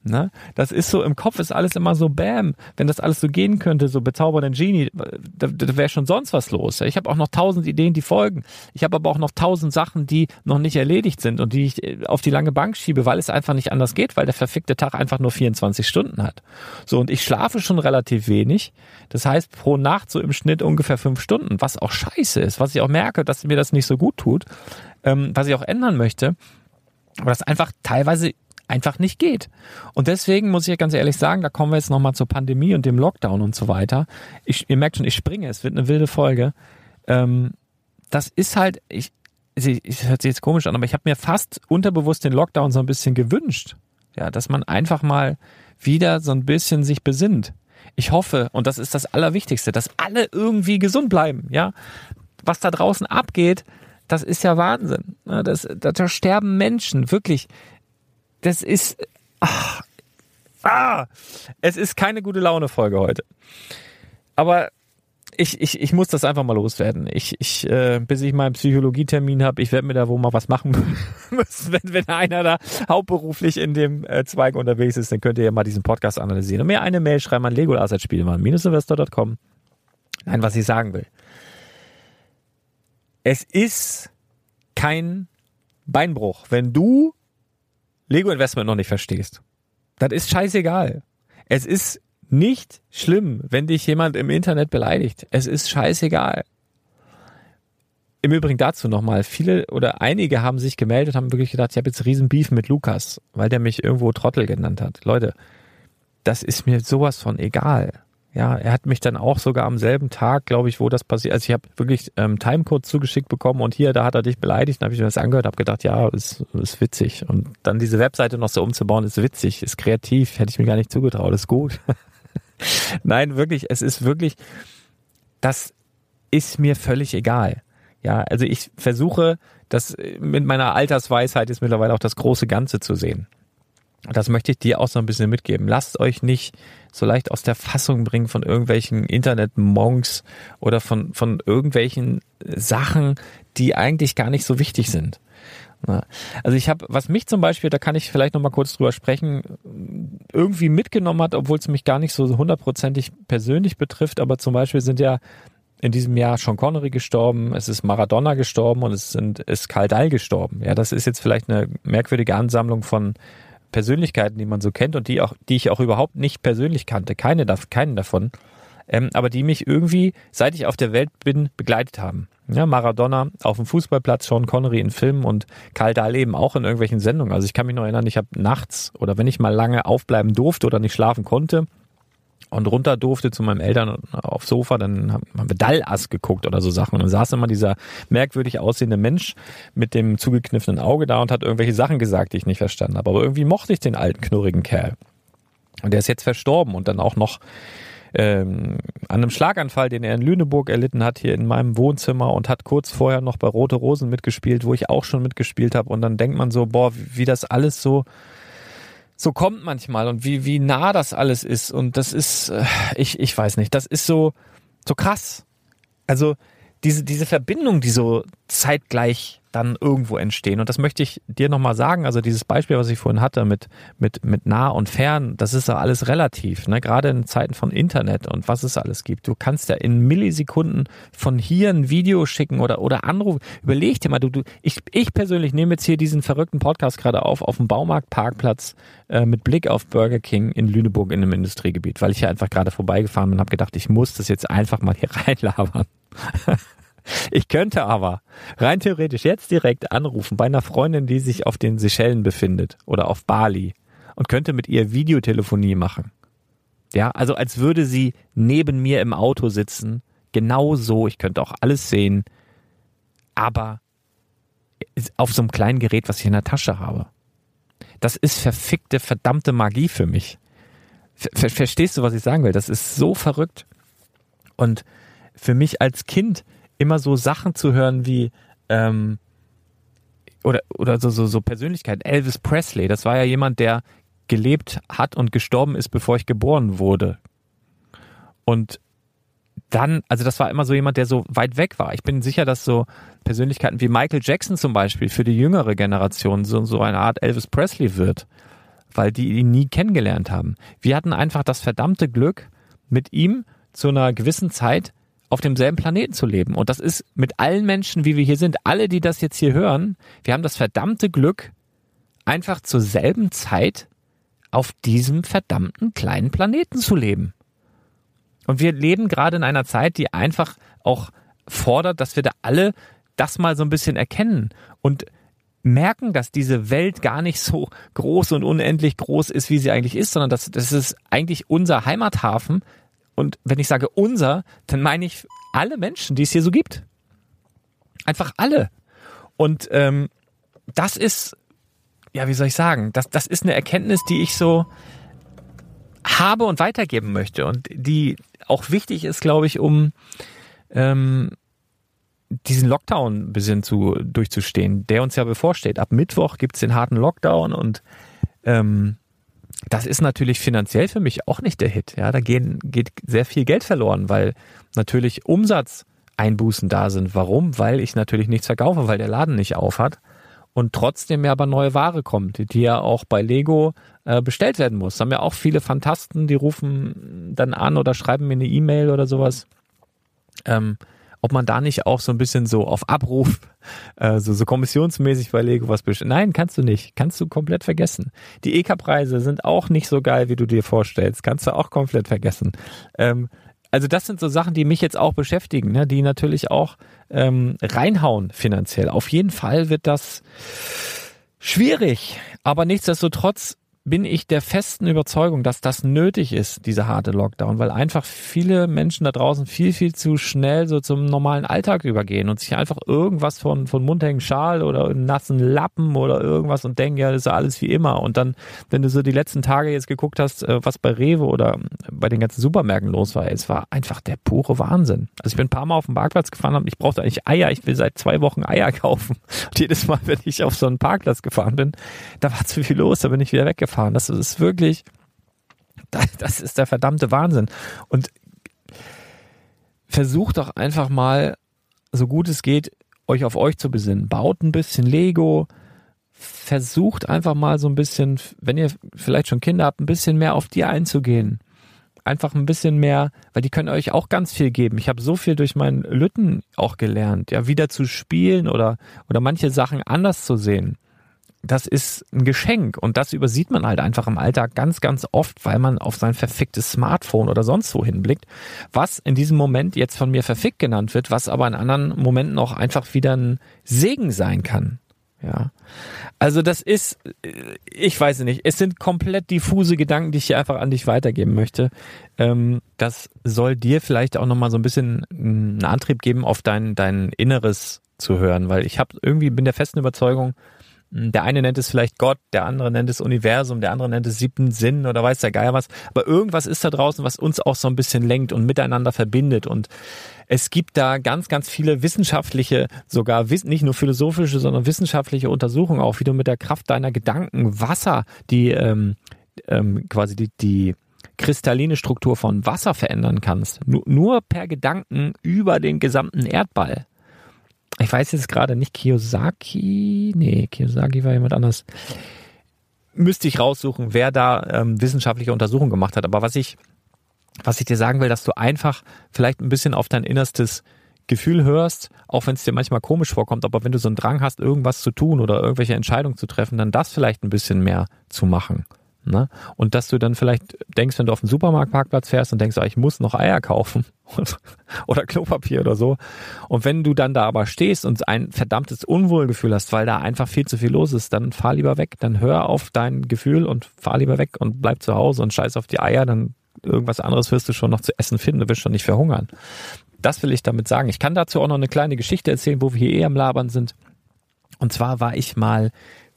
Ne? Das ist so, im Kopf ist alles immer so Bam. Wenn das alles so gehen könnte, so bezaubernden Genie, da, da wäre schon sonst was los. Ich habe auch noch tausend Ideen, die folgen. Ich habe aber auch noch tausend Sachen, die noch nicht erledigt sind und die ich äh, auf die lange Bank schiebe, weil es einfach nicht anders geht, weil der verfickte Tag einfach nur 24 Stunden hat. So, und ich schlafe schon relativ wenig. Das heißt, pro Nacht so im Schnitt ungefähr fünf Stunden, was auch scheiße ist, was ich auch merke, dass mir das nicht so gut tut, ähm, was ich auch ändern möchte aber das einfach teilweise einfach nicht geht. Und deswegen muss ich ganz ehrlich sagen, da kommen wir jetzt nochmal zur Pandemie und dem Lockdown und so weiter. Ich, ihr merkt schon, ich springe, es wird eine wilde Folge. Ähm, das ist halt, ich, es hört sich jetzt komisch an, aber ich habe mir fast unterbewusst den Lockdown so ein bisschen gewünscht. Ja, dass man einfach mal wieder so ein bisschen sich besinnt. Ich hoffe, und das ist das Allerwichtigste, dass alle irgendwie gesund bleiben, ja. Was da draußen abgeht, das ist ja Wahnsinn. Das, da sterben Menschen, wirklich. Das ist, ach, Ah, es ist keine gute Laune-Folge heute. Aber ich, ich, ich muss das einfach mal loswerden. Ich, ich, äh, bis ich meinen Psychologietermin habe, ich werde mir da wohl mal was machen müssen. Wenn, wenn einer da hauptberuflich in dem äh, Zweig unterwegs ist, dann könnt ihr ja mal diesen Podcast analysieren. Und mir eine Mail schreiben an legolas.spielmann-investor.com. Nein, was ich sagen will. Es ist kein Beinbruch, wenn du Lego Investment noch nicht verstehst. Das ist scheißegal. Es ist nicht schlimm, wenn dich jemand im Internet beleidigt. Es ist scheißegal. Im Übrigen dazu nochmal, viele oder einige haben sich gemeldet, haben wirklich gedacht, ich habe jetzt riesen Beef mit Lukas, weil der mich irgendwo Trottel genannt hat. Leute, das ist mir sowas von egal. Ja, er hat mich dann auch sogar am selben Tag, glaube ich, wo das passiert. Also ich habe wirklich ähm, Timecode zugeschickt bekommen und hier, da hat er dich beleidigt. Dann habe ich mir das angehört, habe gedacht, ja, ist, ist witzig. Und dann diese Webseite noch so umzubauen, ist witzig, ist kreativ, hätte ich mir gar nicht zugetraut, ist gut. Nein, wirklich, es ist wirklich, das ist mir völlig egal. Ja, also ich versuche, das mit meiner Altersweisheit ist mittlerweile auch das große Ganze zu sehen. Das möchte ich dir auch so ein bisschen mitgeben. Lasst euch nicht so leicht aus der Fassung bringen von irgendwelchen Internet-Monks oder von, von irgendwelchen Sachen, die eigentlich gar nicht so wichtig sind. Also ich habe, was mich zum Beispiel, da kann ich vielleicht noch mal kurz drüber sprechen, irgendwie mitgenommen hat, obwohl es mich gar nicht so hundertprozentig persönlich betrifft, aber zum Beispiel sind ja in diesem Jahr Sean Connery gestorben, es ist Maradona gestorben und es sind, ist Karl Dahl gestorben. Ja, das ist jetzt vielleicht eine merkwürdige Ansammlung von Persönlichkeiten, die man so kennt und die auch, die ich auch überhaupt nicht persönlich kannte, keine, keinen davon, ähm, aber die mich irgendwie, seit ich auf der Welt bin, begleitet haben. Ja, Maradona auf dem Fußballplatz, Sean Connery in Filmen und Karl Dahl eben auch in irgendwelchen Sendungen. Also ich kann mich noch erinnern, ich habe nachts oder wenn ich mal lange aufbleiben durfte oder nicht schlafen konnte, und runter durfte zu meinen Eltern aufs Sofa, dann haben wir Dallas geguckt oder so Sachen. Und dann saß immer dieser merkwürdig aussehende Mensch mit dem zugekniffenen Auge da und hat irgendwelche Sachen gesagt, die ich nicht verstanden habe. Aber irgendwie mochte ich den alten, knurrigen Kerl. Und der ist jetzt verstorben und dann auch noch ähm, an einem Schlaganfall, den er in Lüneburg erlitten hat, hier in meinem Wohnzimmer und hat kurz vorher noch bei Rote Rosen mitgespielt, wo ich auch schon mitgespielt habe. Und dann denkt man so, boah, wie, wie das alles so so kommt manchmal und wie, wie nah das alles ist. Und das ist, äh, ich, ich weiß nicht, das ist so, so krass. Also diese, diese Verbindung, die so zeitgleich dann irgendwo entstehen. Und das möchte ich dir nochmal sagen. Also dieses Beispiel, was ich vorhin hatte mit, mit, mit nah und fern, das ist ja alles relativ. Ne? Gerade in Zeiten von Internet und was es alles gibt. Du kannst ja in Millisekunden von hier ein Video schicken oder, oder anrufen. Überleg dir mal, du, du, ich, ich persönlich nehme jetzt hier diesen verrückten Podcast gerade auf, auf dem Baumarktparkplatz äh, mit Blick auf Burger King in Lüneburg in einem Industriegebiet, weil ich hier einfach gerade vorbeigefahren bin und habe gedacht, ich muss das jetzt einfach mal hier reinlabern. Ich könnte aber rein theoretisch jetzt direkt anrufen bei einer Freundin, die sich auf den Seychellen befindet oder auf Bali und könnte mit ihr Videotelefonie machen. Ja, also als würde sie neben mir im Auto sitzen. Genau so, ich könnte auch alles sehen, aber auf so einem kleinen Gerät, was ich in der Tasche habe. Das ist verfickte, verdammte Magie für mich. Ver verstehst du, was ich sagen will? Das ist so verrückt. Und für mich als Kind immer so Sachen zu hören wie ähm, oder oder so so so Persönlichkeit Elvis Presley das war ja jemand der gelebt hat und gestorben ist bevor ich geboren wurde. Und dann also das war immer so jemand der so weit weg war. Ich bin sicher dass so Persönlichkeiten wie Michael Jackson zum Beispiel für die jüngere Generation so so eine Art Elvis Presley wird weil die ihn nie kennengelernt haben. Wir hatten einfach das verdammte Glück mit ihm zu einer gewissen Zeit auf demselben Planeten zu leben. Und das ist mit allen Menschen, wie wir hier sind, alle, die das jetzt hier hören, wir haben das verdammte Glück, einfach zur selben Zeit auf diesem verdammten kleinen Planeten zu leben. Und wir leben gerade in einer Zeit, die einfach auch fordert, dass wir da alle das mal so ein bisschen erkennen und merken, dass diese Welt gar nicht so groß und unendlich groß ist, wie sie eigentlich ist, sondern dass das ist eigentlich unser Heimathafen, und wenn ich sage unser, dann meine ich alle Menschen, die es hier so gibt. Einfach alle. Und ähm, das ist, ja, wie soll ich sagen, das, das ist eine Erkenntnis, die ich so habe und weitergeben möchte und die auch wichtig ist, glaube ich, um ähm, diesen Lockdown ein bisschen zu, durchzustehen, der uns ja bevorsteht. Ab Mittwoch gibt's den harten Lockdown und ähm, das ist natürlich finanziell für mich auch nicht der Hit. Ja, da gehen, geht sehr viel Geld verloren, weil natürlich Umsatzeinbußen da sind. Warum? Weil ich natürlich nichts verkaufe, weil der Laden nicht auf hat und trotzdem ja aber neue Ware kommt, die ja auch bei Lego äh, bestellt werden muss. Da haben ja auch viele Fantasten, die rufen dann an oder schreiben mir eine E-Mail oder sowas. Ähm, ob man da nicht auch so ein bisschen so auf Abruf, äh, so, so kommissionsmäßig bei Lego was bestellt. Nein, kannst du nicht. Kannst du komplett vergessen. Die EK-Preise sind auch nicht so geil, wie du dir vorstellst. Kannst du auch komplett vergessen. Ähm, also das sind so Sachen, die mich jetzt auch beschäftigen, ne? die natürlich auch ähm, reinhauen finanziell. Auf jeden Fall wird das schwierig, aber nichtsdestotrotz bin ich der festen Überzeugung, dass das nötig ist, dieser harte Lockdown, weil einfach viele Menschen da draußen viel, viel zu schnell so zum normalen Alltag übergehen und sich einfach irgendwas von, von Mund hängen Schal oder nassen Lappen oder irgendwas und denken, ja, das ist ja alles wie immer. Und dann, wenn du so die letzten Tage jetzt geguckt hast, äh, was bei Rewe oder bei den ganzen Supermärkten los war, es war einfach der pure Wahnsinn. Also ich bin ein paar Mal auf den Parkplatz gefahren und ich brauchte eigentlich Eier. Ich will seit zwei Wochen Eier kaufen. Und jedes Mal, wenn ich auf so einen Parkplatz gefahren bin, da war zu viel los, da bin ich wieder weggefahren gefahren. Das ist wirklich, das ist der verdammte Wahnsinn. Und versucht doch einfach mal, so gut es geht, euch auf euch zu besinnen. Baut ein bisschen Lego, versucht einfach mal so ein bisschen, wenn ihr vielleicht schon Kinder habt, ein bisschen mehr auf die einzugehen. Einfach ein bisschen mehr, weil die können euch auch ganz viel geben. Ich habe so viel durch meinen Lütten auch gelernt, ja, wieder zu spielen oder, oder manche Sachen anders zu sehen das ist ein Geschenk und das übersieht man halt einfach im Alltag ganz, ganz oft, weil man auf sein verficktes Smartphone oder sonst wo hinblickt, was in diesem Moment jetzt von mir verfickt genannt wird, was aber in anderen Momenten auch einfach wieder ein Segen sein kann. Ja. Also das ist, ich weiß nicht, es sind komplett diffuse Gedanken, die ich hier einfach an dich weitergeben möchte. Ähm, das soll dir vielleicht auch nochmal so ein bisschen einen Antrieb geben, auf dein, dein Inneres zu hören, weil ich habe irgendwie bin der festen Überzeugung, der eine nennt es vielleicht Gott, der andere nennt es Universum, der andere nennt es siebten Sinn oder weiß der Geier was. Aber irgendwas ist da draußen, was uns auch so ein bisschen lenkt und miteinander verbindet. Und es gibt da ganz, ganz viele wissenschaftliche, sogar nicht nur philosophische, sondern wissenschaftliche Untersuchungen auch, wie du mit der Kraft deiner Gedanken Wasser, die ähm, ähm, quasi die, die kristalline Struktur von Wasser verändern kannst. Nur, nur per Gedanken über den gesamten Erdball ich weiß jetzt gerade nicht, Kiyosaki, nee, Kiyosaki war jemand anders. Müsste ich raussuchen, wer da ähm, wissenschaftliche Untersuchungen gemacht hat. Aber was ich, was ich dir sagen will, dass du einfach vielleicht ein bisschen auf dein innerstes Gefühl hörst, auch wenn es dir manchmal komisch vorkommt, aber wenn du so einen Drang hast, irgendwas zu tun oder irgendwelche Entscheidungen zu treffen, dann das vielleicht ein bisschen mehr zu machen. Ne? Und dass du dann vielleicht denkst, wenn du auf den Supermarktparkplatz fährst und denkst, ah, ich muss noch Eier kaufen oder Klopapier oder so. Und wenn du dann da aber stehst und ein verdammtes Unwohlgefühl hast, weil da einfach viel zu viel los ist, dann fahr lieber weg. Dann hör auf dein Gefühl und fahr lieber weg und bleib zu Hause und scheiß auf die Eier. Dann irgendwas anderes wirst du schon noch zu essen finden. Du wirst schon nicht verhungern. Das will ich damit sagen. Ich kann dazu auch noch eine kleine Geschichte erzählen, wo wir hier eh am Labern sind. Und zwar war ich mal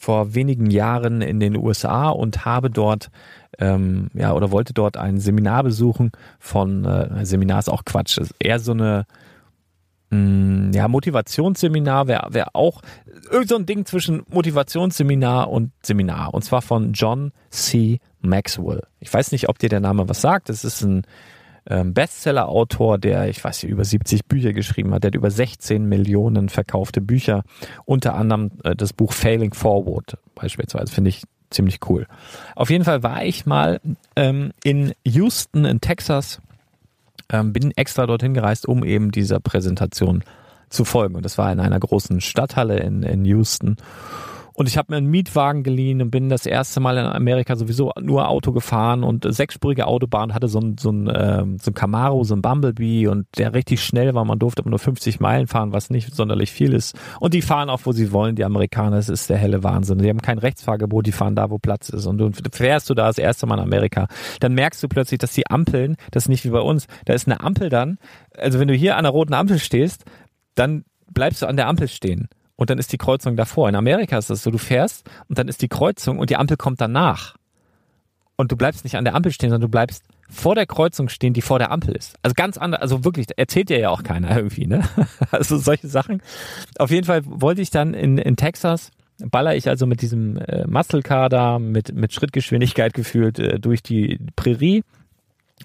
vor wenigen Jahren in den USA und habe dort ähm, ja oder wollte dort ein Seminar besuchen von äh, Seminar ist auch Quatsch, ist eher so eine mh, mm, ja Motivationsseminar wäre wär auch irgend so ein Ding zwischen Motivationsseminar und Seminar und zwar von John C. Maxwell. Ich weiß nicht, ob dir der Name was sagt. Das ist ein ähm, Bestseller-Autor, der, ich weiß nicht, über 70 Bücher geschrieben hat. Der hat über 16 Millionen verkaufte Bücher. Unter anderem äh, das Buch Failing Forward beispielsweise. Finde ich ziemlich cool. Auf jeden Fall war ich mal ähm, in Houston in Texas. Ähm, bin extra dorthin gereist, um eben dieser Präsentation zu folgen. Und das war in einer großen Stadthalle in, in Houston. Und ich habe mir einen Mietwagen geliehen und bin das erste Mal in Amerika sowieso nur Auto gefahren und sechsspurige Autobahn hatte so ein, so ein, ähm, so ein Camaro, so ein Bumblebee und der richtig schnell war. Man durfte aber nur 50 Meilen fahren, was nicht sonderlich viel ist. Und die fahren auch, wo sie wollen, die Amerikaner. Das ist der helle Wahnsinn. Die haben kein Rechtsfahrgebot, die fahren da, wo Platz ist. Und du fährst du da das erste Mal in Amerika, dann merkst du plötzlich, dass die Ampeln, das ist nicht wie bei uns, da ist eine Ampel dann, also wenn du hier an der roten Ampel stehst, dann bleibst du an der Ampel stehen und dann ist die Kreuzung davor. In Amerika ist das so, du fährst und dann ist die Kreuzung und die Ampel kommt danach. Und du bleibst nicht an der Ampel stehen, sondern du bleibst vor der Kreuzung stehen, die vor der Ampel ist. Also ganz anders, also wirklich, erzählt dir ja auch keiner irgendwie, ne? Also solche Sachen. Auf jeden Fall wollte ich dann in, in Texas baller ich also mit diesem äh, Muscle Car da mit, mit Schrittgeschwindigkeit gefühlt äh, durch die Prärie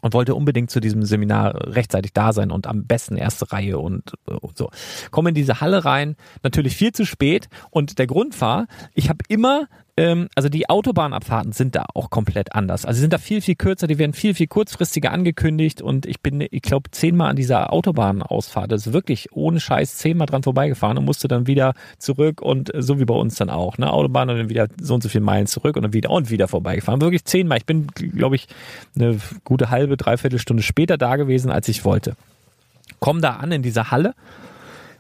und wollte unbedingt zu diesem Seminar rechtzeitig da sein und am besten erste Reihe und, und so. Komme in diese Halle rein, natürlich viel zu spät und der Grund war, ich habe immer ähm, also die Autobahnabfahrten sind da auch komplett anders. Also sind da viel, viel kürzer, die werden viel, viel kurzfristiger angekündigt und ich bin, ich glaube, zehnmal an dieser Autobahnausfahrt, das ist wirklich ohne Scheiß zehnmal dran vorbeigefahren und musste dann wieder zurück und so wie bei uns dann auch, ne, Autobahn und dann wieder so und so viele Meilen zurück und dann wieder und wieder vorbeigefahren. Wirklich zehnmal. Ich bin, glaube ich, eine gute halbe, dreiviertel Stunde später da gewesen, als ich wollte. Komm da an in dieser Halle,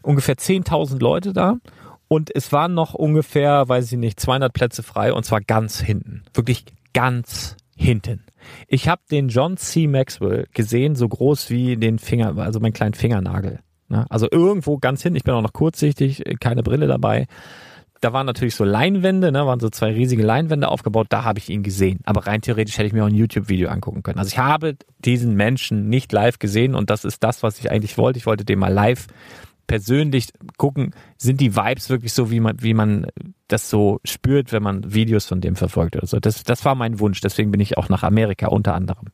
ungefähr 10.000 Leute da und es waren noch ungefähr, weiß ich nicht, 200 Plätze frei und zwar ganz hinten. Wirklich ganz hinten. Ich habe den John C. Maxwell gesehen, so groß wie den Finger, also meinen kleinen Fingernagel. Ne? Also irgendwo ganz hinten. Ich bin auch noch kurzsichtig, keine Brille dabei. Da waren natürlich so Leinwände, ne, waren so zwei riesige Leinwände aufgebaut, da habe ich ihn gesehen. Aber rein theoretisch hätte ich mir auch ein YouTube-Video angucken können. Also ich habe diesen Menschen nicht live gesehen und das ist das, was ich eigentlich wollte. Ich wollte den mal live persönlich gucken, sind die Vibes wirklich so, wie man, wie man das so spürt, wenn man Videos von dem verfolgt oder so. Das, das war mein Wunsch, deswegen bin ich auch nach Amerika unter anderem.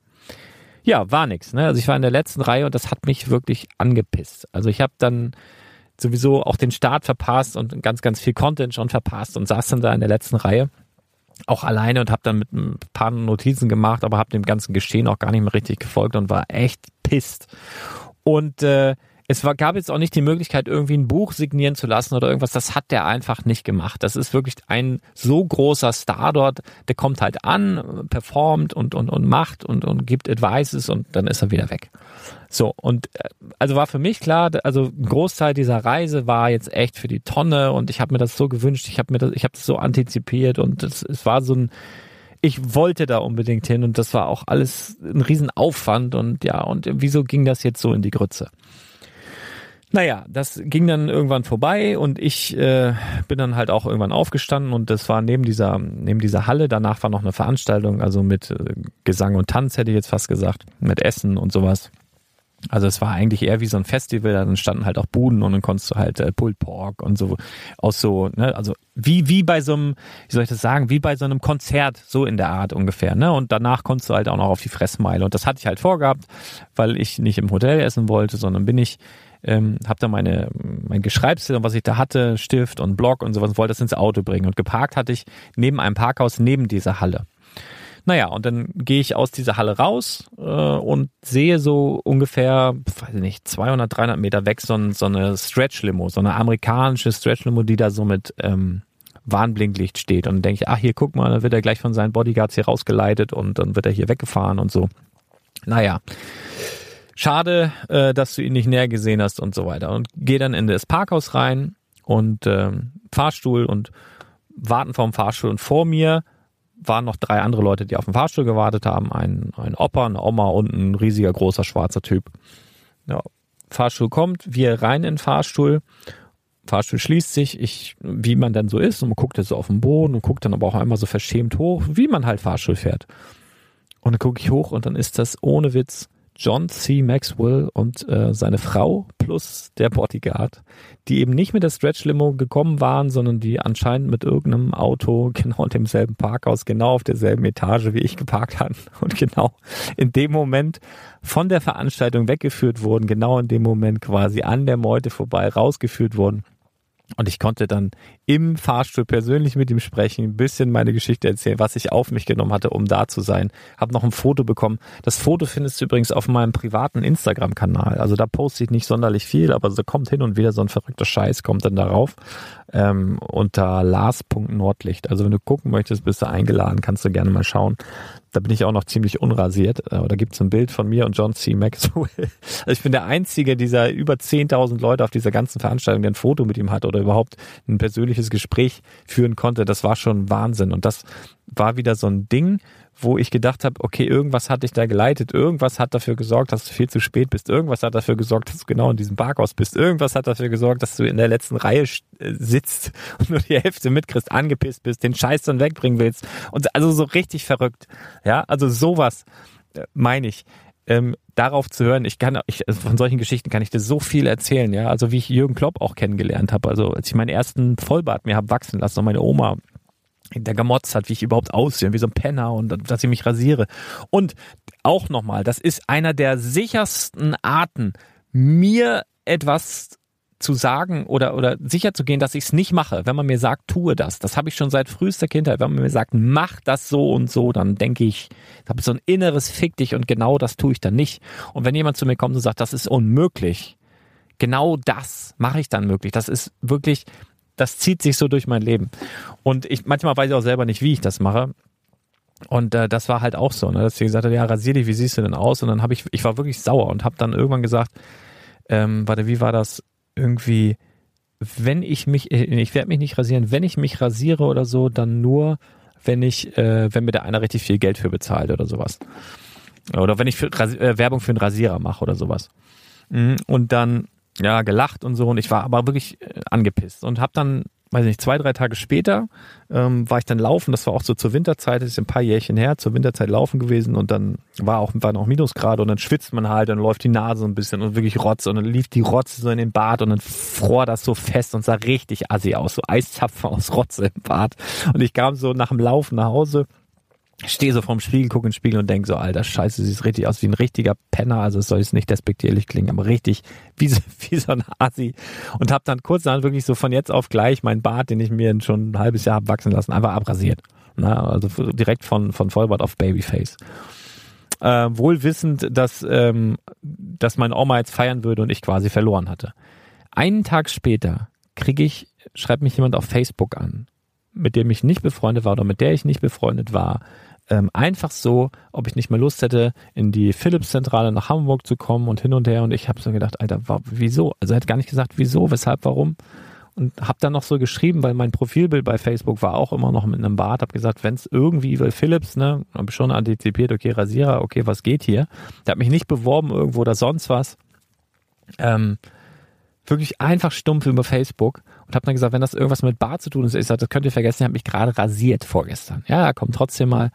Ja, war nix. Ne? Also ich war in der letzten Reihe und das hat mich wirklich angepisst. Also ich habe dann sowieso auch den Start verpasst und ganz, ganz viel Content schon verpasst und saß dann da in der letzten Reihe auch alleine und habe dann mit ein paar Notizen gemacht, aber habe dem ganzen Geschehen auch gar nicht mehr richtig gefolgt und war echt pisst. Und äh, es war, gab jetzt auch nicht die Möglichkeit, irgendwie ein Buch signieren zu lassen oder irgendwas. Das hat der einfach nicht gemacht. Das ist wirklich ein so großer Star dort. Der kommt halt an, performt und, und, und macht und, und gibt Advices und dann ist er wieder weg. So, und äh, also war für mich klar, also ein Großteil dieser Reise war jetzt echt für die Tonne und ich habe mir das so gewünscht, ich habe mir das, ich habe das so antizipiert und es, es war so ein, ich wollte da unbedingt hin und das war auch alles ein Riesenaufwand und ja, und wieso ging das jetzt so in die Grütze? Naja, das ging dann irgendwann vorbei und ich äh, bin dann halt auch irgendwann aufgestanden und das war neben dieser, neben dieser Halle. Danach war noch eine Veranstaltung, also mit äh, Gesang und Tanz, hätte ich jetzt fast gesagt, mit Essen und sowas. Also es war eigentlich eher wie so ein Festival, dann standen halt auch Buden und dann konntest du halt äh, Pulled Pork und so aus so, ne, also wie wie bei so einem, wie soll ich das sagen, wie bei so einem Konzert, so in der Art ungefähr, ne? Und danach konntest du halt auch noch auf die Fressmeile und das hatte ich halt vorgehabt, weil ich nicht im Hotel essen wollte, sondern bin ich ähm, habe da meine mein Geschreibsel und was ich da hatte, Stift und Block und sowas, wollte das ins Auto bringen. Und geparkt hatte ich neben einem Parkhaus neben dieser Halle. Naja, und dann gehe ich aus dieser Halle raus äh, und sehe so ungefähr, weiß ich nicht, 200, 300 Meter weg so, so eine Stretch-Limo, so eine amerikanische Stretch-Limo, die da so mit ähm, Warnblinklicht steht. Und dann denke ich, ach hier, guck mal, dann wird er gleich von seinen Bodyguards hier rausgeleitet und dann wird er hier weggefahren und so. Naja, schade, äh, dass du ihn nicht näher gesehen hast und so weiter. Und gehe dann in das Parkhaus rein und äh, Fahrstuhl und warten vorm Fahrstuhl und vor mir waren noch drei andere Leute, die auf den Fahrstuhl gewartet haben. Ein, ein Opa, eine Oma und ein riesiger, großer, schwarzer Typ. Ja, Fahrstuhl kommt, wir rein in den Fahrstuhl. Fahrstuhl schließt sich, ich, wie man dann so ist, und man guckt jetzt so auf den Boden und guckt dann aber auch einmal so verschämt hoch, wie man halt Fahrstuhl fährt. Und dann gucke ich hoch und dann ist das ohne Witz John C. Maxwell und äh, seine Frau plus der Bodyguard, die eben nicht mit der Stretch Limo gekommen waren, sondern die anscheinend mit irgendeinem Auto genau in demselben Parkhaus, genau auf derselben Etage wie ich geparkt hatten und genau in dem Moment von der Veranstaltung weggeführt wurden, genau in dem Moment quasi an der Meute vorbei rausgeführt wurden und ich konnte dann im Fahrstuhl persönlich mit ihm sprechen, ein bisschen meine Geschichte erzählen, was ich auf mich genommen hatte, um da zu sein. Hab noch ein Foto bekommen. Das Foto findest du übrigens auf meinem privaten Instagram-Kanal. Also da poste ich nicht sonderlich viel, aber so kommt hin und wieder so ein verrückter Scheiß, kommt dann darauf. Ähm, unter Lars.nordlicht. Also wenn du gucken möchtest, bist du eingeladen, kannst du gerne mal schauen. Da bin ich auch noch ziemlich unrasiert. Äh, da gibt es ein Bild von mir und John C. Maxwell. Also ich bin der einzige dieser über 10.000 Leute auf dieser ganzen Veranstaltung, der ein Foto mit ihm hat oder überhaupt ein persönliches Gespräch führen konnte. Das war schon Wahnsinn. Und das war wieder so ein Ding, wo ich gedacht habe, okay, irgendwas hat dich da geleitet, irgendwas hat dafür gesorgt, dass du viel zu spät bist, irgendwas hat dafür gesorgt, dass du genau in diesem Parkhaus bist, irgendwas hat dafür gesorgt, dass du in der letzten Reihe äh, sitzt und nur die Hälfte mitkriegst, angepisst bist, den Scheiß dann wegbringen willst und also so richtig verrückt. Ja, also sowas äh, meine ich. Ähm, darauf zu hören, ich kann, ich, also von solchen Geschichten kann ich dir so viel erzählen, ja. Also wie ich Jürgen Klopp auch kennengelernt habe. Also als ich meinen ersten Vollbart mir habe wachsen lassen und meine Oma der gemotzt hat, wie ich überhaupt aussehe, wie so ein Penner und dass ich mich rasiere. Und auch nochmal, das ist einer der sichersten Arten, mir etwas zu sagen oder, oder sicher zu gehen, dass ich es nicht mache, wenn man mir sagt, tue das. Das habe ich schon seit frühester Kindheit. Wenn man mir sagt, mach das so und so, dann denke ich, ich habe so ein inneres Fick dich und genau das tue ich dann nicht. Und wenn jemand zu mir kommt und sagt, das ist unmöglich, genau das mache ich dann möglich. Das ist wirklich, das zieht sich so durch mein Leben. Und ich manchmal weiß ich auch selber nicht, wie ich das mache. Und äh, das war halt auch so, ne, dass sie gesagt hat, ja, rasier dich, wie siehst du denn aus? Und dann habe ich, ich war wirklich sauer und habe dann irgendwann gesagt, ähm, warte, wie war das? Irgendwie, wenn ich mich, äh, ich werde mich nicht rasieren, wenn ich mich rasiere oder so, dann nur, wenn ich, äh, wenn mir da einer richtig viel Geld für bezahlt oder sowas. Oder wenn ich für, äh, Werbung für einen Rasierer mache oder sowas. Mhm, und dann ja, gelacht und so. Und ich war aber wirklich äh, angepisst und habe dann, weiß nicht, zwei, drei Tage später ähm, war ich dann laufen. Das war auch so zur Winterzeit, das ist ein paar Jährchen her, zur Winterzeit laufen gewesen und dann war auch waren auch Minusgrade und dann schwitzt man halt, dann läuft die Nase so ein bisschen und wirklich Rotz und dann lief die Rotze so in den Bad und dann fror das so fest und sah richtig assi aus, so Eiszapfen aus Rotze im Bad. Und ich kam so nach dem Laufen nach Hause stehe so vorm Spiegel, gucke ins Spiegel und denke so, alter Scheiße, sieht richtig aus wie ein richtiger Penner, also es soll jetzt nicht despektierlich klingen, aber richtig wie so, wie so ein Asi und habe dann kurz dann wirklich so von jetzt auf gleich meinen Bart, den ich mir schon ein halbes Jahr hab wachsen lassen, einfach abrasiert. Na, also direkt von, von Vollbart auf Babyface. Äh, wohl wissend, dass, ähm, dass meine Oma jetzt feiern würde und ich quasi verloren hatte. Einen Tag später kriege ich, schreibt mich jemand auf Facebook an mit dem ich nicht befreundet war oder mit der ich nicht befreundet war, ähm, einfach so, ob ich nicht mehr Lust hätte, in die Philips-Zentrale nach Hamburg zu kommen und hin und her. Und ich habe so gedacht, Alter, wieso? Also er hat gar nicht gesagt, wieso, weshalb, warum. Und habe dann noch so geschrieben, weil mein Profilbild bei Facebook war auch immer noch mit einem Bart. Habe gesagt, wenn es irgendwie, weil Philips, ne, habe schon antizipiert, okay, Rasierer, okay, was geht hier? Der hat mich nicht beworben irgendwo oder sonst was. Ähm, wirklich einfach stumpf über Facebook und habe dann gesagt, wenn das irgendwas mit Bar zu tun ist, ich sage, das könnt ihr vergessen, ich habe mich gerade rasiert vorgestern. Ja, kommt trotzdem mal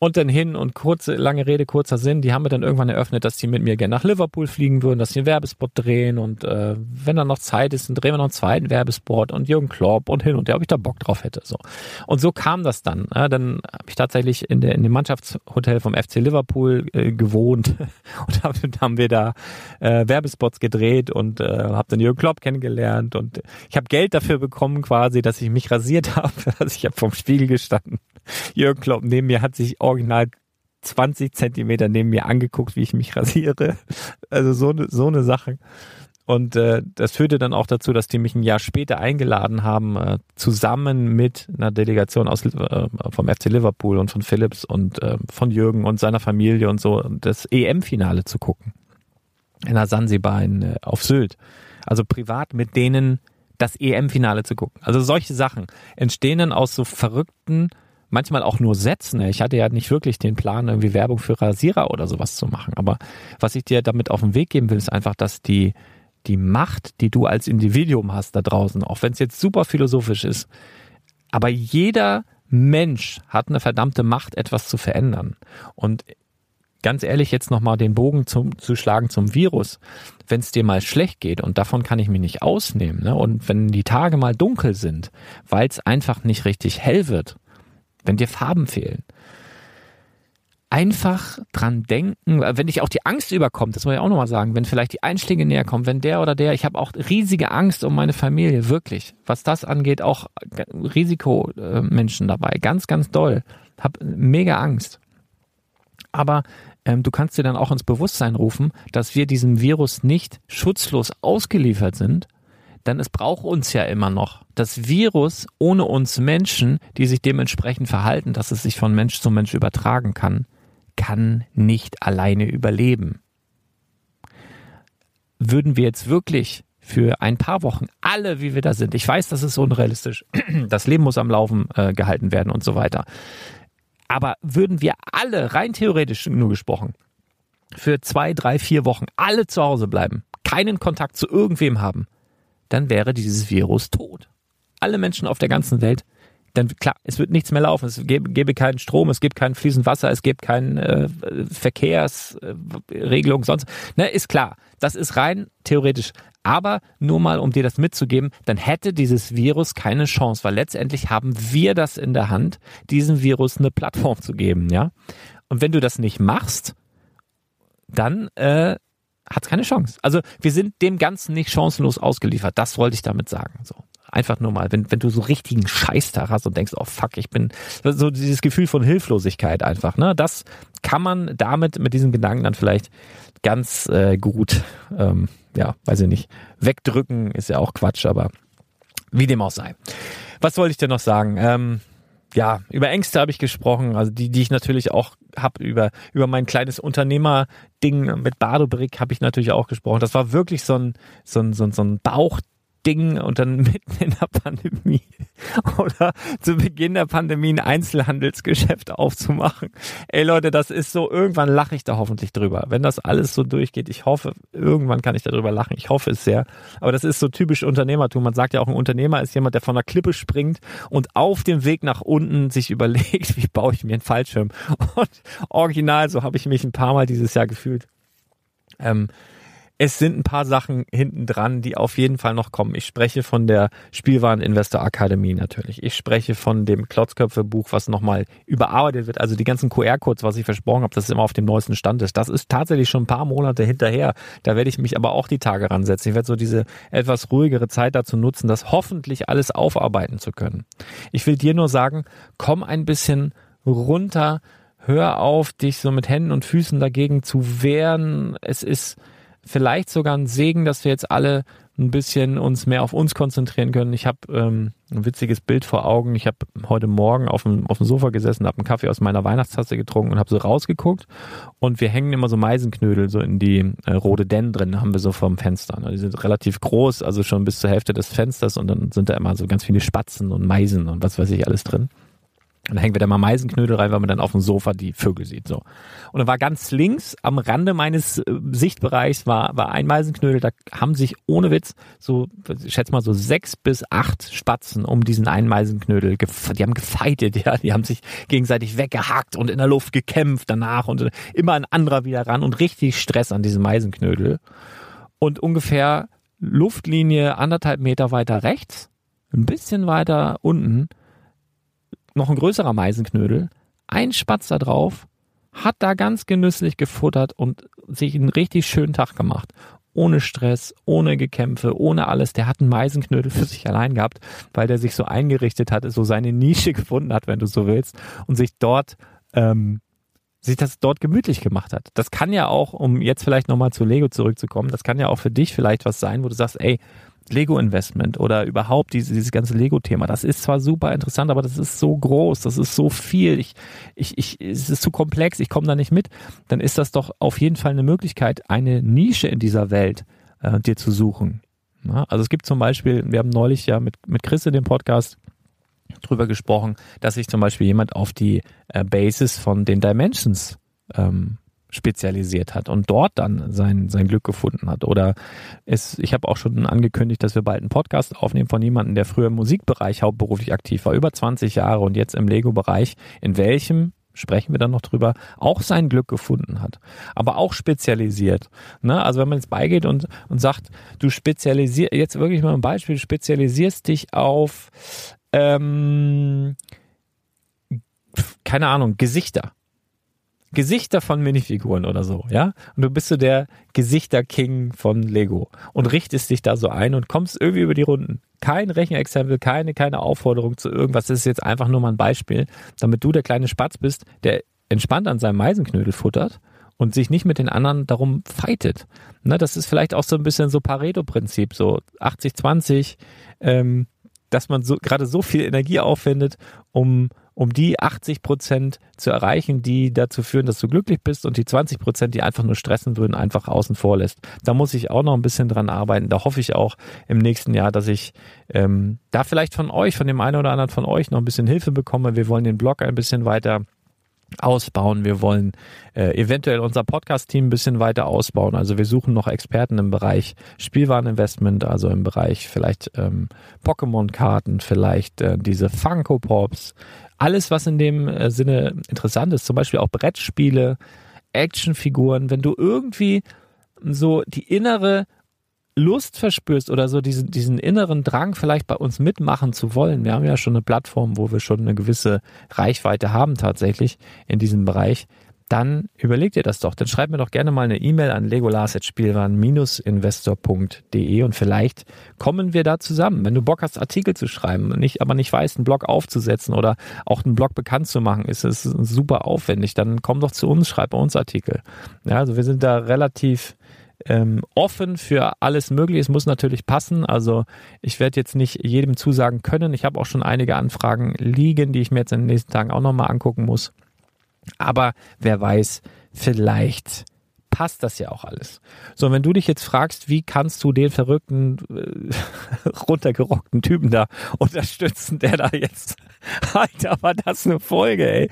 und dann hin und kurze, lange Rede, kurzer Sinn, die haben mir dann irgendwann eröffnet, dass sie mit mir gerne nach Liverpool fliegen würden, dass sie einen Werbespot drehen und äh, wenn dann noch Zeit ist, dann drehen wir noch einen zweiten Werbespot und Jürgen Klopp und hin und her, ob ich da Bock drauf hätte. So. Und so kam das dann. Ja, dann habe ich tatsächlich in, der, in dem Mannschaftshotel vom FC Liverpool äh, gewohnt und hab, haben wir da äh, Werbespots gedreht und äh, habe dann Jürgen Klopp kennengelernt und ich habe Geld dafür bekommen quasi, dass ich mich rasiert habe. Also ich habe vom Spiegel gestanden Jürgen Klopp neben mir hat sich original 20 Zentimeter neben mir angeguckt, wie ich mich rasiere. Also so eine so eine Sache. Und äh, das führte dann auch dazu, dass die mich ein Jahr später eingeladen haben, äh, zusammen mit einer Delegation aus äh, vom FC Liverpool und von Philips und äh, von Jürgen und seiner Familie und so das EM-Finale zu gucken. In der Sansibar in, äh, auf Sylt. Also privat mit denen das EM-Finale zu gucken. Also solche Sachen entstehen dann aus so verrückten manchmal auch nur Sätzen. Ich hatte ja nicht wirklich den Plan, irgendwie Werbung für Rasierer oder sowas zu machen. Aber was ich dir damit auf den Weg geben will, ist einfach, dass die, die Macht, die du als Individuum hast da draußen, auch wenn es jetzt super philosophisch ist, aber jeder Mensch hat eine verdammte Macht, etwas zu verändern. Und ganz ehrlich, jetzt nochmal den Bogen zum, zu schlagen zum Virus. Wenn es dir mal schlecht geht, und davon kann ich mich nicht ausnehmen, ne? und wenn die Tage mal dunkel sind, weil es einfach nicht richtig hell wird, wenn dir Farben fehlen. Einfach dran denken, wenn dich auch die Angst überkommt, das muss ich auch nochmal sagen, wenn vielleicht die Einschläge näher kommen, wenn der oder der, ich habe auch riesige Angst um meine Familie, wirklich. Was das angeht, auch Risikomenschen dabei, ganz, ganz doll. Hab mega Angst. Aber ähm, du kannst dir dann auch ins Bewusstsein rufen, dass wir diesem Virus nicht schutzlos ausgeliefert sind, denn es braucht uns ja immer noch. Das Virus ohne uns Menschen, die sich dementsprechend verhalten, dass es sich von Mensch zu Mensch übertragen kann, kann nicht alleine überleben. Würden wir jetzt wirklich für ein paar Wochen alle, wie wir da sind, ich weiß, das ist unrealistisch, das Leben muss am Laufen äh, gehalten werden und so weiter. Aber würden wir alle, rein theoretisch nur gesprochen, für zwei, drei, vier Wochen alle zu Hause bleiben, keinen Kontakt zu irgendwem haben, dann wäre dieses Virus tot. Alle Menschen auf der ganzen Welt dann klar, es wird nichts mehr laufen. Es gäbe, gäbe keinen Strom, es gibt kein fließend Wasser, es gibt keine äh, Verkehrsregelung, sonst. Ne, ist klar. Das ist rein theoretisch. Aber nur mal, um dir das mitzugeben, dann hätte dieses Virus keine Chance, weil letztendlich haben wir das in der Hand, diesem Virus eine Plattform zu geben, ja. Und wenn du das nicht machst, dann äh, hat es keine Chance. Also wir sind dem Ganzen nicht chancenlos ausgeliefert. Das wollte ich damit sagen. So. Einfach nur mal, wenn, wenn du so richtigen Scheißtag hast und denkst, oh fuck, ich bin so dieses Gefühl von Hilflosigkeit einfach, ne? Das kann man damit mit diesen Gedanken dann vielleicht ganz äh, gut, ähm, ja, weiß ich nicht, wegdrücken, ist ja auch Quatsch, aber wie dem auch sei. Was wollte ich denn noch sagen? Ähm, ja, über Ängste habe ich gesprochen, also die, die ich natürlich auch habe über über mein kleines Unternehmerding mit Badobrick habe ich natürlich auch gesprochen. Das war wirklich so ein so ein so ein, so ein Bauch Ding und dann mitten in der Pandemie oder zu Beginn der Pandemie ein Einzelhandelsgeschäft aufzumachen. Ey Leute, das ist so, irgendwann lache ich da hoffentlich drüber. Wenn das alles so durchgeht, ich hoffe, irgendwann kann ich darüber lachen. Ich hoffe es sehr. Aber das ist so typisch Unternehmertum. Man sagt ja auch, ein Unternehmer ist jemand, der von der Klippe springt und auf dem Weg nach unten sich überlegt, wie baue ich mir einen Fallschirm. Und original, so habe ich mich ein paar Mal dieses Jahr gefühlt. Ähm, es sind ein paar Sachen hinten dran, die auf jeden Fall noch kommen. Ich spreche von der Spielwareninvestor Akademie natürlich. Ich spreche von dem Klotzköpfe-Buch, was nochmal überarbeitet wird. Also die ganzen QR-Codes, was ich versprochen habe, dass es immer auf dem neuesten Stand ist. Das ist tatsächlich schon ein paar Monate hinterher. Da werde ich mich aber auch die Tage ransetzen. Ich werde so diese etwas ruhigere Zeit dazu nutzen, das hoffentlich alles aufarbeiten zu können. Ich will dir nur sagen, komm ein bisschen runter, hör auf, dich so mit Händen und Füßen dagegen zu wehren. Es ist vielleicht sogar ein Segen, dass wir jetzt alle ein bisschen uns mehr auf uns konzentrieren können. Ich habe ähm, ein witziges Bild vor Augen. Ich habe heute Morgen auf dem, auf dem Sofa gesessen, habe einen Kaffee aus meiner Weihnachtstasse getrunken und habe so rausgeguckt. Und wir hängen immer so Meisenknödel so in die äh, Rhododendren haben wir so vom Fenster. Ne? Die sind relativ groß, also schon bis zur Hälfte des Fensters und dann sind da immer so ganz viele Spatzen und Meisen und was weiß ich alles drin. Und dann hängen wir da mal Meisenknödel rein, weil man dann auf dem Sofa die Vögel sieht. So. Und dann war ganz links am Rande meines äh, Sichtbereichs war, war ein Meisenknödel. Da haben sich ohne Witz so, ich schätze mal so sechs bis acht Spatzen um diesen einen Meisenknödel. Die haben gefeitet, ja. Die haben sich gegenseitig weggehackt und in der Luft gekämpft danach und immer ein anderer wieder ran und richtig Stress an diesem Meisenknödel. Und ungefähr Luftlinie anderthalb Meter weiter rechts, ein bisschen weiter unten, noch ein größerer Meisenknödel, ein Spatz da drauf, hat da ganz genüsslich gefuttert und sich einen richtig schönen Tag gemacht. Ohne Stress, ohne Gekämpfe, ohne alles. Der hat einen Meisenknödel für sich allein gehabt, weil der sich so eingerichtet hat, so seine Nische gefunden hat, wenn du so willst, und sich dort ähm, sich das dort gemütlich gemacht hat. Das kann ja auch, um jetzt vielleicht nochmal zu Lego zurückzukommen, das kann ja auch für dich vielleicht was sein, wo du sagst, ey, Lego-Investment oder überhaupt diese, dieses ganze Lego-Thema. Das ist zwar super interessant, aber das ist so groß, das ist so viel, ich, ich, ich, es ist zu komplex, ich komme da nicht mit. Dann ist das doch auf jeden Fall eine Möglichkeit, eine Nische in dieser Welt äh, dir zu suchen. Ja, also es gibt zum Beispiel, wir haben neulich ja mit, mit Chris in dem Podcast drüber gesprochen, dass sich zum Beispiel jemand auf die äh, Basis von den Dimensions ähm, spezialisiert hat und dort dann sein, sein Glück gefunden hat. Oder es, ich habe auch schon angekündigt, dass wir bald einen Podcast aufnehmen von jemandem, der früher im Musikbereich hauptberuflich aktiv war, über 20 Jahre und jetzt im Lego-Bereich, in welchem sprechen wir dann noch drüber, auch sein Glück gefunden hat, aber auch spezialisiert. Ne? Also wenn man jetzt beigeht und, und sagt, du spezialisierst, jetzt wirklich mal ein Beispiel, du spezialisierst dich auf, ähm, keine Ahnung, Gesichter. Gesichter von Minifiguren oder so, ja? Und du bist so der Gesichter-King von Lego und richtest dich da so ein und kommst irgendwie über die Runden. Kein Rechenexempel, keine, keine Aufforderung zu irgendwas. Das ist jetzt einfach nur mal ein Beispiel, damit du der kleine Spatz bist, der entspannt an seinem Meisenknödel futtert und sich nicht mit den anderen darum fightet. Ne, das ist vielleicht auch so ein bisschen so Pareto-Prinzip, so 80-20, ähm, dass man so gerade so viel Energie aufwendet, um um die 80 Prozent zu erreichen, die dazu führen, dass du glücklich bist und die 20 Prozent, die einfach nur stressen würden, einfach außen vor lässt. Da muss ich auch noch ein bisschen dran arbeiten. Da hoffe ich auch im nächsten Jahr, dass ich ähm, da vielleicht von euch, von dem einen oder anderen von euch noch ein bisschen Hilfe bekomme. Wir wollen den Blog ein bisschen weiter ausbauen. Wir wollen äh, eventuell unser Podcast-Team ein bisschen weiter ausbauen. Also wir suchen noch Experten im Bereich Spielwareninvestment, also im Bereich vielleicht ähm, Pokémon-Karten, vielleicht äh, diese Funko Pops. Alles, was in dem äh, Sinne interessant ist, zum Beispiel auch Brettspiele, Actionfiguren. Wenn du irgendwie so die innere Lust verspürst oder so diesen, diesen inneren Drang vielleicht bei uns mitmachen zu wollen. Wir haben ja schon eine Plattform, wo wir schon eine gewisse Reichweite haben tatsächlich in diesem Bereich. Dann überleg dir das doch. Dann schreib mir doch gerne mal eine E-Mail an legolas.spielwaren-investor.de und vielleicht kommen wir da zusammen. Wenn du Bock hast, Artikel zu schreiben, nicht, aber nicht weißt, einen Blog aufzusetzen oder auch einen Blog bekannt zu machen, ist es super aufwendig. Dann komm doch zu uns, schreib bei uns Artikel. Ja, also wir sind da relativ ähm, offen für alles Mögliche. Es muss natürlich passen. Also ich werde jetzt nicht jedem zusagen können. Ich habe auch schon einige Anfragen liegen, die ich mir jetzt in den nächsten Tagen auch nochmal angucken muss. Aber wer weiß, vielleicht passt das ja auch alles. So, wenn du dich jetzt fragst, wie kannst du den verrückten, äh, runtergerockten Typen da unterstützen, der da jetzt, Alter, war das eine Folge, ey.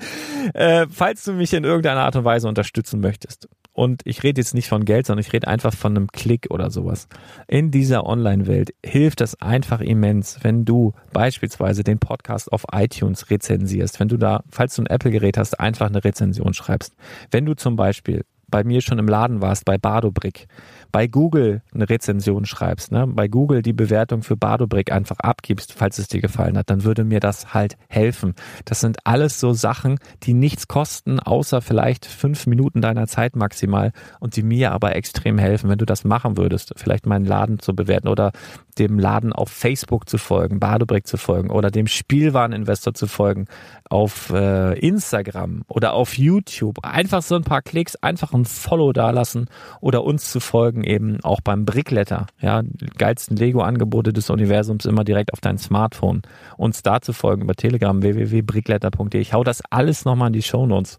Äh, falls du mich in irgendeiner Art und Weise unterstützen möchtest, und ich rede jetzt nicht von Geld, sondern ich rede einfach von einem Klick oder sowas. In dieser Online-Welt hilft das einfach immens, wenn du beispielsweise den Podcast auf iTunes rezensierst, wenn du da, falls du ein Apple-Gerät hast, einfach eine Rezension schreibst. Wenn du zum Beispiel bei mir schon im Laden warst, bei Badobrick, bei Google eine Rezension schreibst, ne, bei Google die Bewertung für Badobrick einfach abgibst, falls es dir gefallen hat, dann würde mir das halt helfen. Das sind alles so Sachen, die nichts kosten, außer vielleicht fünf Minuten deiner Zeit maximal und die mir aber extrem helfen, wenn du das machen würdest, vielleicht meinen Laden zu bewerten oder dem Laden auf Facebook zu folgen, Badobrick zu folgen oder dem Spielwareninvestor zu folgen auf äh, Instagram oder auf YouTube. Einfach so ein paar Klicks, einfach ein Follow dalassen oder uns zu folgen eben auch beim Brickletter. Ja, geilsten Lego-Angebote des Universums immer direkt auf dein Smartphone. Uns da zu folgen über Telegram www.brickletter.de. Ich hau das alles nochmal in die Show Notes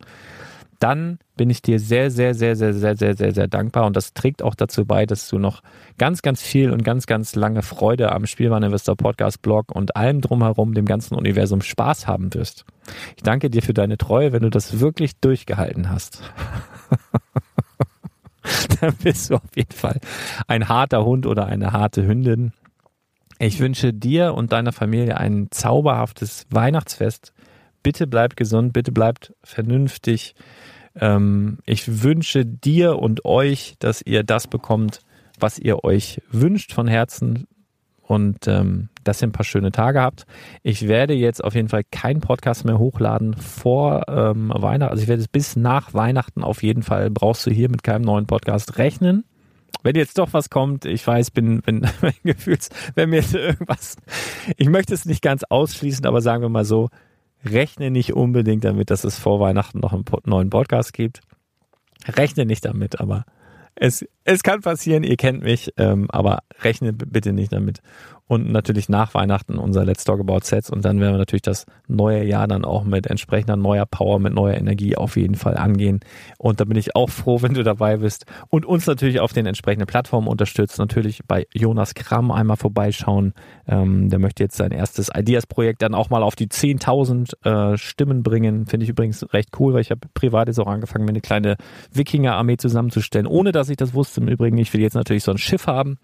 dann bin ich dir sehr, sehr, sehr, sehr, sehr, sehr, sehr, sehr dankbar. Und das trägt auch dazu bei, dass du noch ganz, ganz viel und ganz, ganz lange Freude am Spielwareninvestor Podcast Blog und allem drumherum, dem ganzen Universum Spaß haben wirst. Ich danke dir für deine Treue, wenn du das wirklich durchgehalten hast. dann bist du auf jeden Fall ein harter Hund oder eine harte Hündin. Ich wünsche dir und deiner Familie ein zauberhaftes Weihnachtsfest. Bitte bleibt gesund, bitte bleibt vernünftig. Ähm, ich wünsche dir und euch, dass ihr das bekommt, was ihr euch wünscht von Herzen und ähm, dass ihr ein paar schöne Tage habt. Ich werde jetzt auf jeden Fall keinen Podcast mehr hochladen vor ähm, Weihnachten. Also ich werde es bis nach Weihnachten auf jeden Fall brauchst du hier mit keinem neuen Podcast rechnen. Wenn jetzt doch was kommt, ich weiß, bin, bin gefühlt, wenn mir irgendwas, ich möchte es nicht ganz ausschließen, aber sagen wir mal so, rechne nicht unbedingt damit, dass es vor Weihnachten noch einen neuen Podcast gibt. Rechne nicht damit, aber es, es kann passieren, ihr kennt mich, ähm, aber rechne bitte nicht damit und natürlich nach Weihnachten unser Let's Talk About Sets. Und dann werden wir natürlich das neue Jahr dann auch mit entsprechender neuer Power, mit neuer Energie auf jeden Fall angehen. Und da bin ich auch froh, wenn du dabei bist. Und uns natürlich auf den entsprechenden Plattformen unterstützt, natürlich bei Jonas Kramm einmal vorbeischauen, ähm, der möchte jetzt sein erstes Ideas-Projekt dann auch mal auf die 10.000 äh, Stimmen bringen, finde ich übrigens recht cool, weil ich habe privat jetzt auch angefangen, mir eine kleine Wikinger-Armee zusammenzustellen, ohne dass ich das wusste im Übrigen, ich will jetzt natürlich so ein Schiff haben,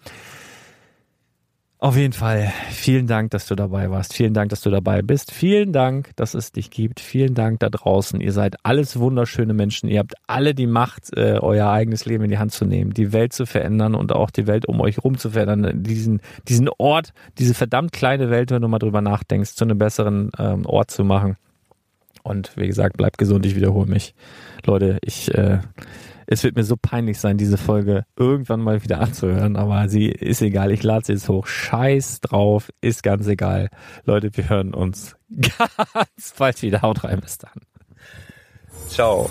auf jeden Fall, vielen Dank, dass du dabei warst. Vielen Dank, dass du dabei bist. Vielen Dank, dass es dich gibt. Vielen Dank da draußen. Ihr seid alles wunderschöne Menschen. Ihr habt alle die Macht, äh, euer eigenes Leben in die Hand zu nehmen, die Welt zu verändern und auch die Welt um euch herum zu verändern. Diesen, diesen Ort, diese verdammt kleine Welt, wenn du mal drüber nachdenkst, zu einem besseren ähm, Ort zu machen. Und wie gesagt, bleibt gesund. Ich wiederhole mich. Leute, ich äh, es wird mir so peinlich sein, diese Folge irgendwann mal wieder anzuhören, aber sie ist egal. Ich lade sie jetzt hoch. Scheiß drauf, ist ganz egal. Leute, wir hören uns ganz bald wieder. Haut rein, bis dann. Ciao.